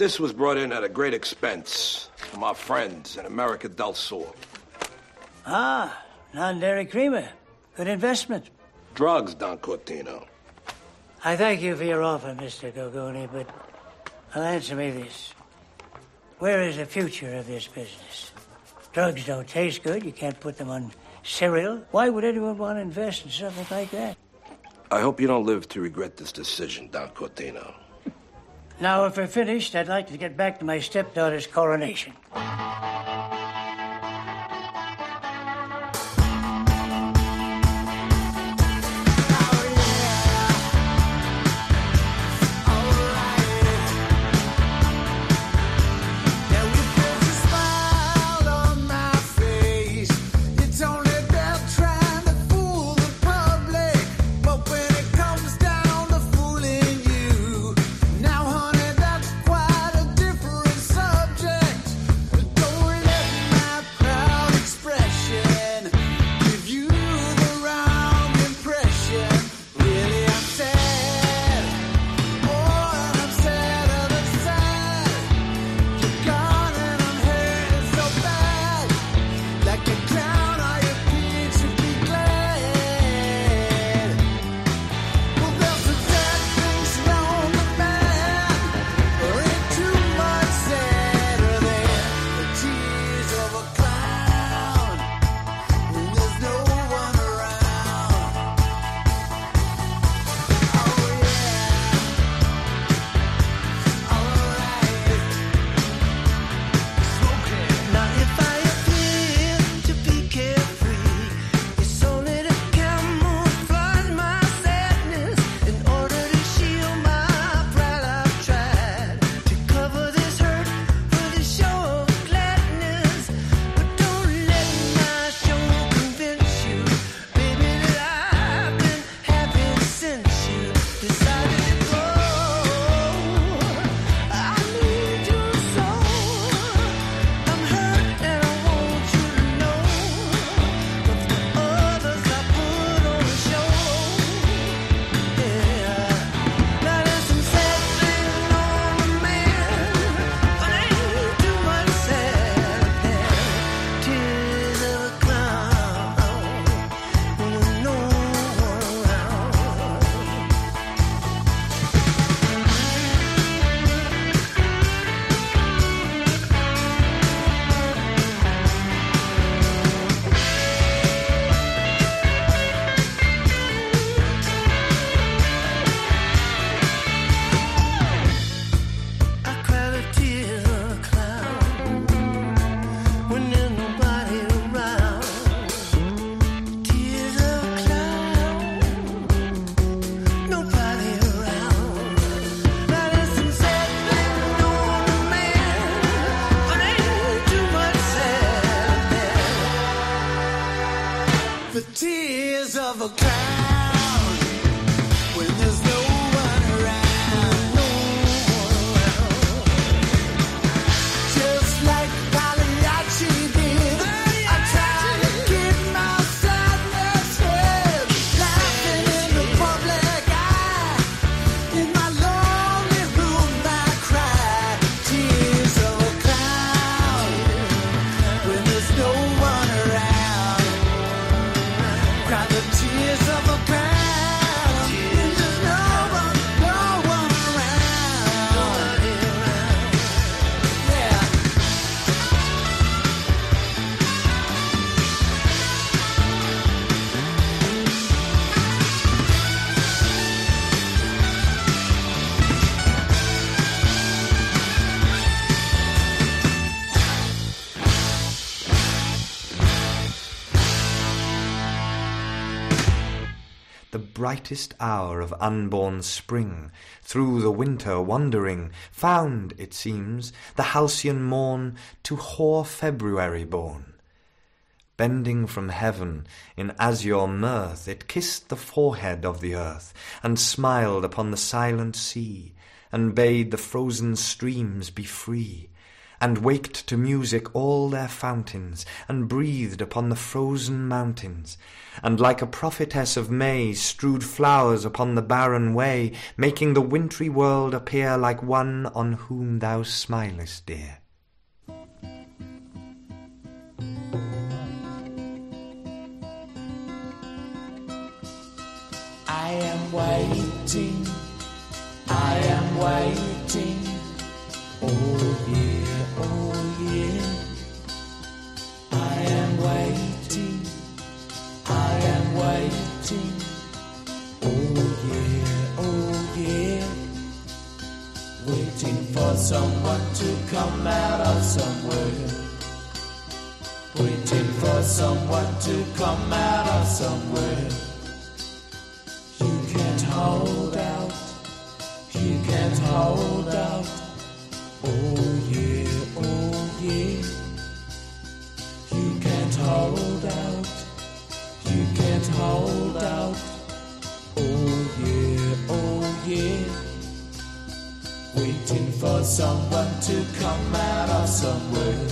Speaker 28: This was brought in at a great expense from our friends in America del Sur.
Speaker 29: Ah, non-dairy creamer. Good investment.
Speaker 28: Drugs, Don Cortino.
Speaker 29: I thank you for your offer, Mr. Gogoni, but I'll answer me this. Where is the future of this business? Drugs don't taste good. You can't put them on cereal. Why would anyone want to invest in something like that?
Speaker 28: I hope you don't live to regret this decision, Don Cortino.
Speaker 29: Now, if we're finished, I'd like to get back to my stepdaughter's coronation.
Speaker 30: Brightest hour of unborn spring, through the winter wandering, found, it seems, the halcyon morn to hoar February born. Bending from heaven in azure mirth, it kissed the forehead of the earth, and smiled upon the silent sea, and bade the frozen streams be free, and waked to music all their fountains, and breathed upon the frozen mountains, and like a prophetess of May strewed flowers upon the barren way, making the wintry world appear like one on whom thou smilest, dear.
Speaker 25: I am waiting, I am waiting. Oh oh yeah. I am waiting, I am waiting. Oh yeah, oh yeah. Waiting for someone to come out of somewhere. Waiting for someone to come out of somewhere. You can't hold out. You can't hold out. Oh yeah, hold out. You can't hold out. Oh yeah, oh yeah. Waiting for someone to come out of somewhere.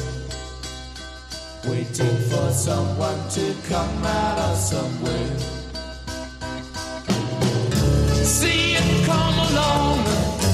Speaker 25: Waiting for someone to come out of somewhere. See it come along.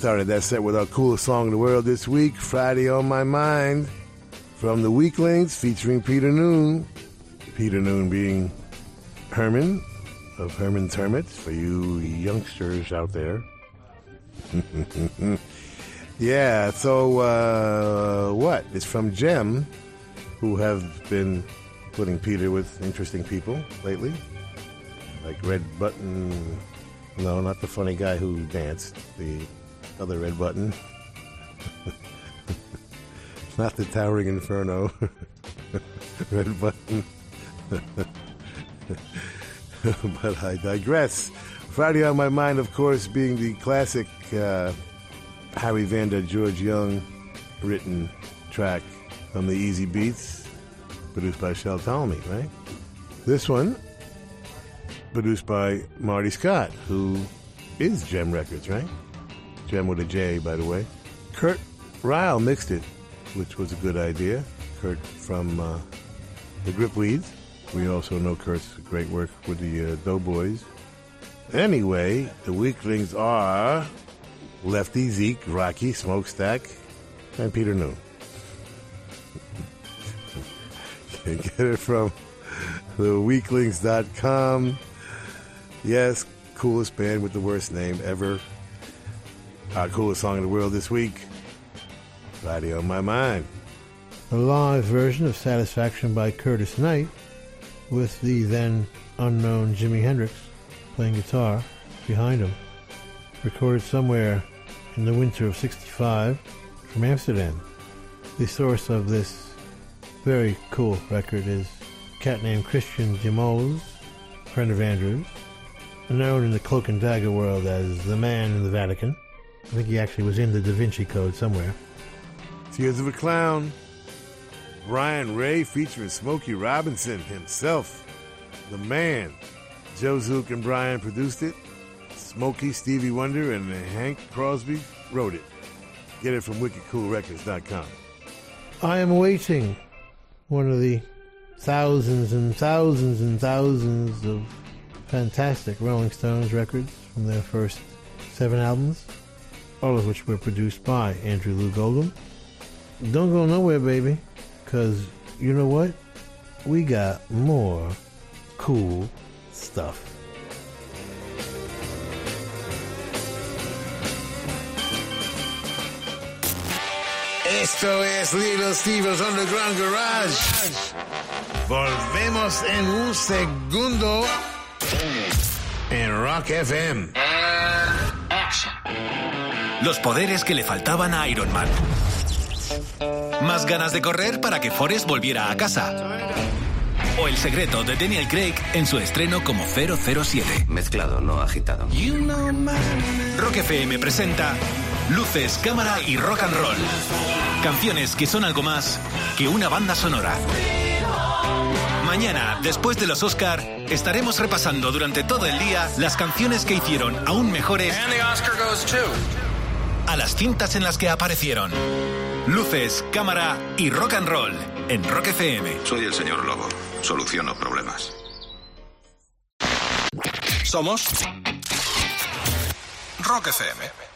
Speaker 4: Started that set with our coolest song in the world this week, Friday on My Mind, from the Weaklings featuring Peter Noone. Peter Noon being Herman of Herman's Hermits for you youngsters out there. [laughs] yeah, so uh, what? It's from Jem, who have been putting Peter with interesting people lately. Like Red Button. No, not the funny guy who danced. The other Red Button. [laughs] not the Towering Inferno. [laughs] Red Button. [laughs] but I digress. Friday on my mind, of course, being the classic uh, Harry Vanda George Young written track from the Easybeats, produced by Shel Talmy, right? This one, produced by Marty Scott, who is Jem Records, right? Jem with a J, by the way. Kurt Reil mixed it, which was a good idea. Kurt from uh, the Gripweeds. We also know Kurt's great work with the uh, Doughboys. Anyway, the weaklings are Lefty, Zeke, Rocky, Smokestack, and Peter Noone. [laughs] You can get it from theweaklings.com. Yes, coolest band with the worst name ever. Our coolest song in the world this week. Body on my mind.
Speaker 31: A live version of Satisfaction by Curtis Knight with the then unknown Jimi Hendrix playing guitar behind him. Recorded somewhere in the winter of 65 from Amsterdam. The source of this very cool record is a cat named Christian Demoz, friend of Andrews, known in the cloak and dagger world as the man in the Vatican. I think he actually was in the Da Vinci Code somewhere.
Speaker 4: Tears of a Clown. Brian Ray featuring Smokey Robinson himself. The man. Joe Zook and Brian produced it. Smokey, Stevie Wonder, and Hank Crosby wrote it. Get it from wickedcoolrecords.com.
Speaker 31: I am waiting. one of the thousands and thousands and thousands of fantastic Rolling Stones records from their first seven albums, all of which were produced by Andrew Loog Oldham. Don't go nowhere, baby, because you know what? We got more cool stuff.
Speaker 32: Esto es Little Steven's Underground Garage. Volvemos en un segundo en Rock FM.
Speaker 3: Los poderes que le faltaban a Iron Man. Más ganas de correr para que Forrest volviera a casa. O el secreto de Daniel Craig en su estreno como 007.
Speaker 33: Mezclado, no agitado.
Speaker 3: Rock FM presenta Luces, Cámara y Rock and Roll. Canciones que son algo más que una banda sonora. Mañana, después de los Oscar, estaremos repasando durante todo el día las canciones que hicieron aún mejores a las cintas en las que aparecieron. Luces, cámara y rock and roll en Rock FM.
Speaker 34: Soy el señor Lobo. Soluciono problemas.
Speaker 7: Somos Rock FM.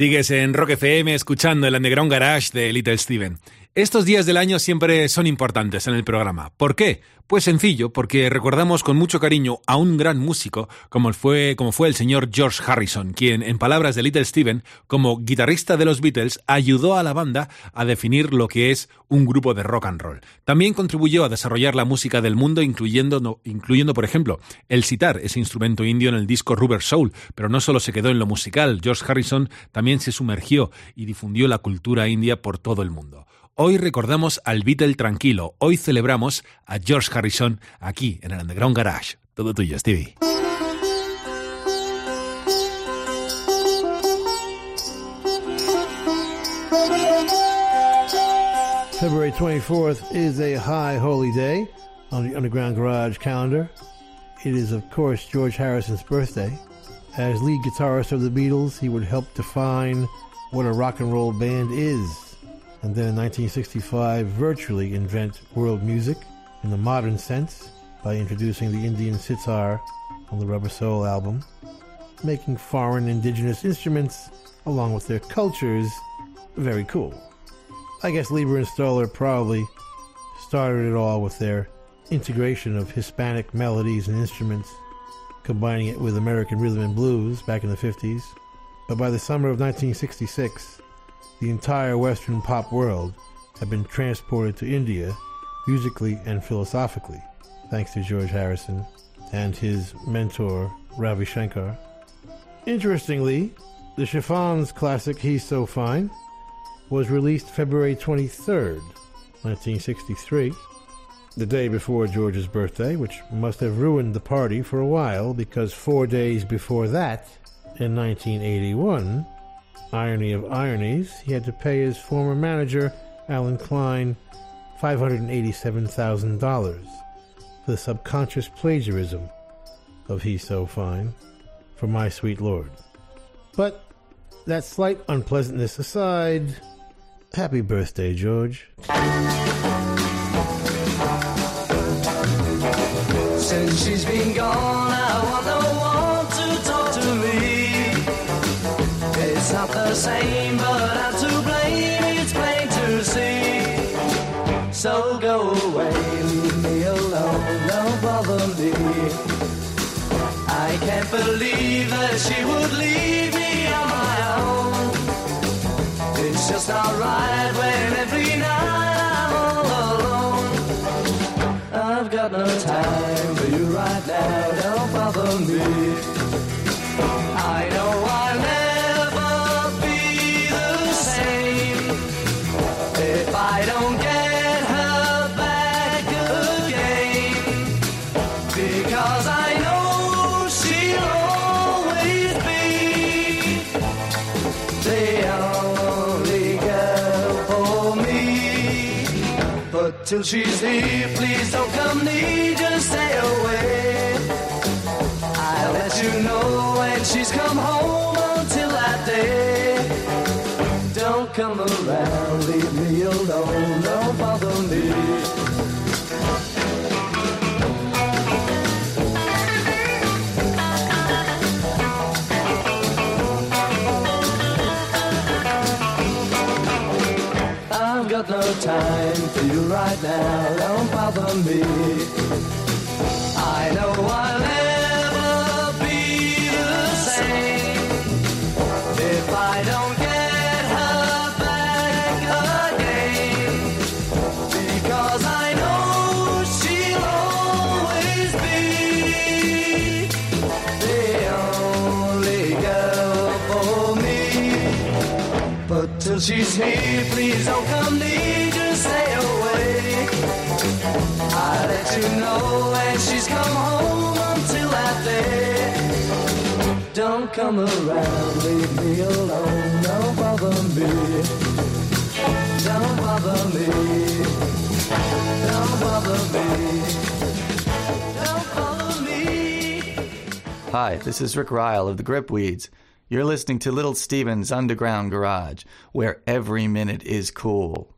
Speaker 3: Sigues en Rock FM escuchando el Underground Garage de Little Steven. Estos días del año siempre son importantes en el programa. ¿Por qué? Pues sencillo, porque recordamos con mucho cariño a un gran músico como fue, como fue el señor George Harrison, quien, en palabras de Little Steven, como guitarrista de los Beatles, ayudó a la banda a definir lo que es un grupo de rock and roll. También contribuyó a desarrollar la música del mundo, incluyendo, incluyendo por ejemplo, el sitar, ese instrumento indio en el disco Rubber Soul. Pero no solo se quedó en lo musical, George Harrison también se sumergió y difundió la cultura india por todo el mundo. Hoy recordamos al Beatle tranquilo, hoy celebramos a George Harrison aquí en el Underground Garage. Todo tuyo, Stevie.
Speaker 4: February 24th is a high holy day on the Underground Garage calendar. It is, of course, George Harrison's birthday. As lead guitarist of the Beatles, he would help define what a rock and roll band is, and then in 1965 virtually invent world music in the modern sense by introducing the Indian sitar on the Rubber Soul album, making foreign indigenous instruments along with their cultures very cool. I guess Leiber and Stoller probably started it all with their integration of Hispanic melodies and instruments, combining it with American rhythm and blues back in the 50s. But by the summer of 1966, the entire Western pop world had been transported to India musically and philosophically, thanks to George Harrison and his mentor, Ravi Shankar. Interestingly, the Chiffons classic He's So Fine was released February 23rd, 1963, the day before George's birthday, which must have ruined the party for a while because four days before that, in 1981, irony of ironies, he had to pay his former manager, Allen Klein, $587,000 for the subconscious plagiarism of He's So Fine for My Sweet Lord. But that slight unpleasantness aside, happy birthday, George.
Speaker 12: Since she's been gone, I same, but I'm to blame. It's plain to see. So go away, leave me alone, don't bother me. I can't believe that she would leave me on my own. It's just not right when But till she's here, please don't come near, just stay away. I'll let you know when she's come home until that day. Don't come around, leave me alone, don't bother me. No time for you right now, don't bother me. I know I'll never be the same if I don't get her back again. Because I know she'll always be the only girl for me. But till she's here, please don't come come around, leave me alone, don't bother me. Don't bother me. Don't bother me.
Speaker 35: Hi, this is Rick Reil of the Gripweeds. You're listening to Little Steven's Underground Garage, where every minute is cool.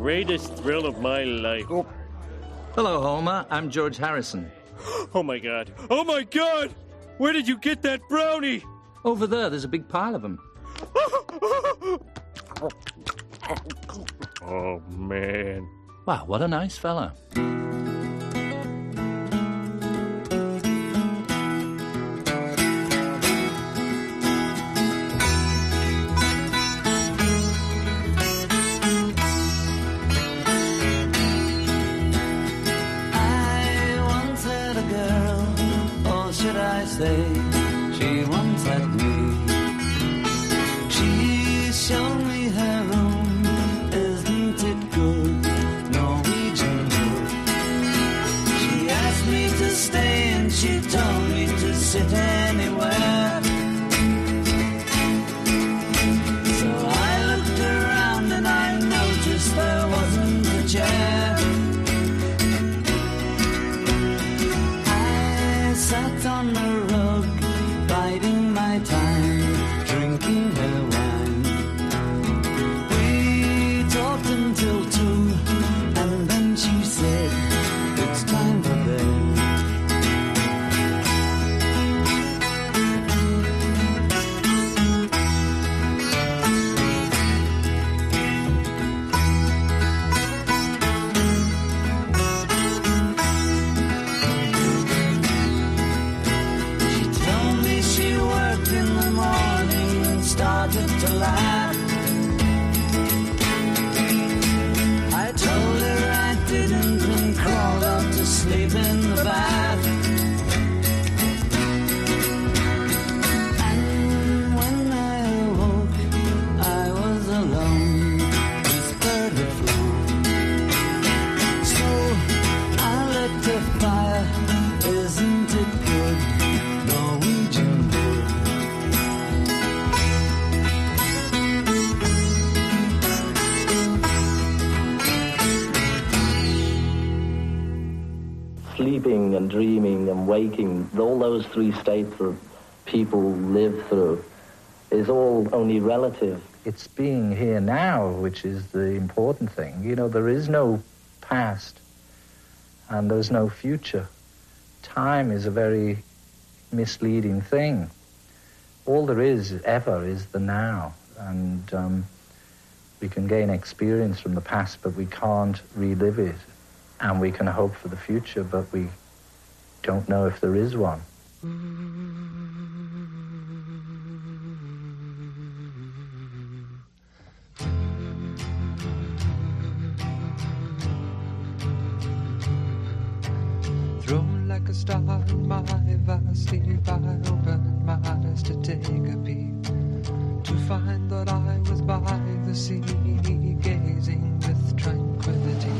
Speaker 36: Greatest thrill of my life. Oh.
Speaker 37: Hello, Homer. I'm George Harrison. [gasps]
Speaker 36: Oh my god. Oh my god! Where did you get that brownie?
Speaker 37: Over there, there's a big pile of them. [laughs]
Speaker 36: Oh man.
Speaker 37: Wow, what a nice fella.
Speaker 12: Say,
Speaker 38: waking, all those three states that people live through, is all only relative. It's being here now which is the important thing. You know, there is no past and there's no future. Time is a very misleading thing. All there is ever is the now. And um, we can gain experience from the past, but we can't relive it and we can hope for the future, but we don't know if there is one.
Speaker 39: Thrown like a star in my vast sleep, I opened my eyes to take a peek. To find that I was by the sea, gazing with tranquility.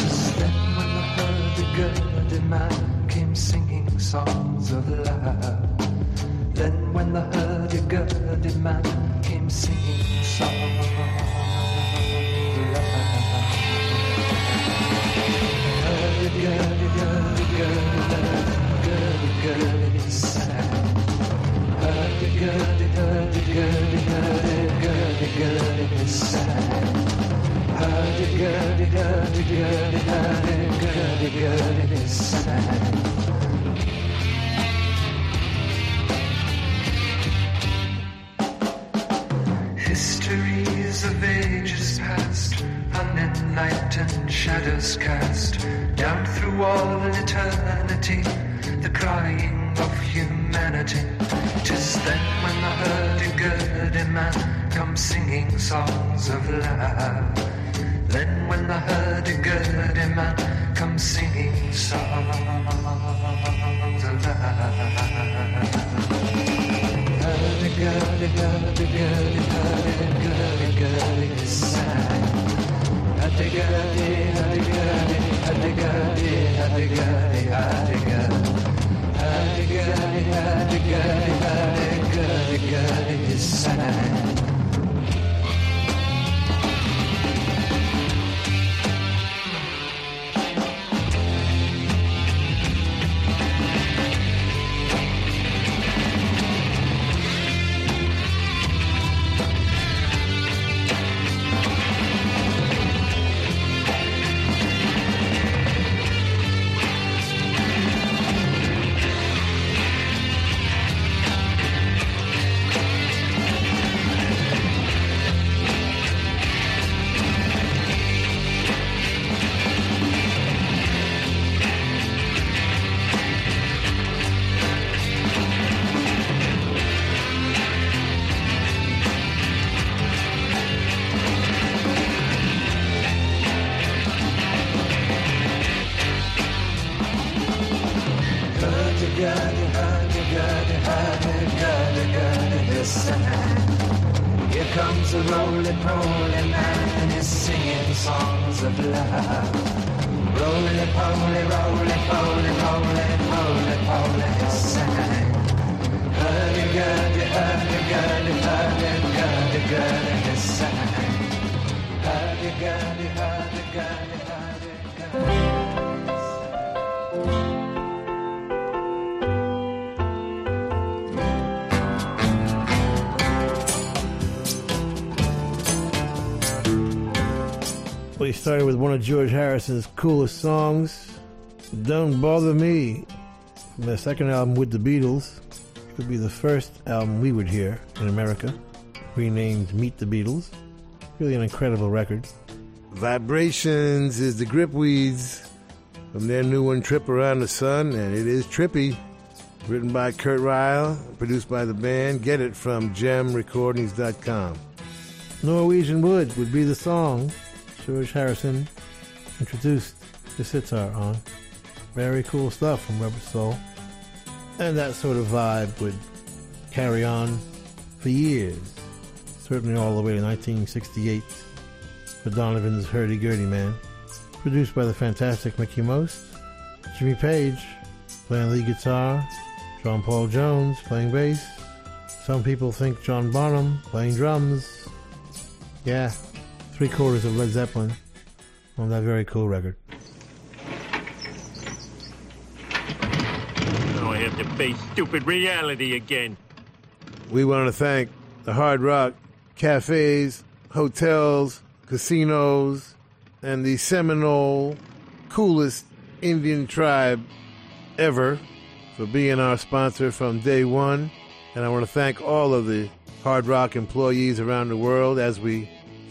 Speaker 39: Just then, when the hurdy-gurdy man came singing songs of love. Then, when the hurdy-gurdy man came singing songs of love. Hurdy-gurdy, hurdy-gurdy, hurdy-gurdy, sad. Hurdy-gurdy, hurdy-gurdy, hurdy-gurdy, sad. Hurdy-gurdy, hurdy-gurdy, hurdy-gurdy, sad. Unenlightened shadows cast down through all eternity, the crying of humanity. Tis then when the hurdy-gurdy man comes singing songs of love. Then when the hurdy-gurdy man comes singing songs of love. Hurdy-gurdy, hurdy-gurdy, hurdy-gurdy-gurdy, sad. Hurdy-gurdy, hurdy-gurdy, hurdy-gurdy, hurdy-gurdy, hurdy-gurdy. Hurdy-gurdy, hurdy-gurdy, hurdy-gurdy-gurdy, sad.
Speaker 40: Started with one of George Harrison's coolest songs, Don't Bother Me, from their second album with the Beatles. It would be the first album we would hear in America, renamed Meet the Beatles. Really an incredible record.
Speaker 4: Vibrations is the Gripweeds from their new one, Trip Around the Sun, and it is trippy. Written by Kurt Reil, produced by the band. Get it from jemrecordings.com.
Speaker 40: Norwegian Wood would be the song George Harrison introduced the sitar on. Very cool stuff from Rubber Soul. And that sort of vibe would carry on for years. Certainly all the way to 1968 for Donovan's Hurdy Gurdy Man. Produced by the fantastic Mickie Most. Jimmy Page playing lead guitar. John Paul Jones playing bass. Some people think John Bonham playing drums. Yeah, three quarters of Led Zeppelin on that very cool record.
Speaker 13: Now I have to face stupid reality again.
Speaker 4: We want to thank the Hard Rock cafes, hotels, casinos, and the Seminole coolest Indian tribe ever for being our sponsor from day one. And I want to thank all of the Hard Rock employees around the world as we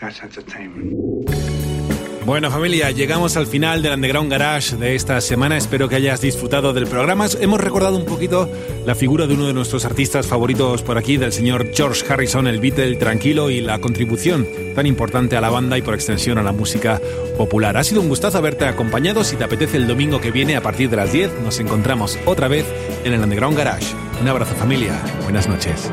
Speaker 41: That's.
Speaker 3: Bueno familia, llegamos al final del Underground Garage de esta semana. Espero que hayas disfrutado del programa. Hemos recordado un poquito la figura de uno de nuestros artistas favoritos por aquí, del señor George Harrison, el Beatle tranquilo y la contribución tan importante a la banda y por extensión a la música popular. Ha sido un gustazo haberte acompañado. Si te apetece el domingo que viene a partir de las 10, nos encontramos otra vez en el Underground Garage. Un abrazo familia. Buenas noches.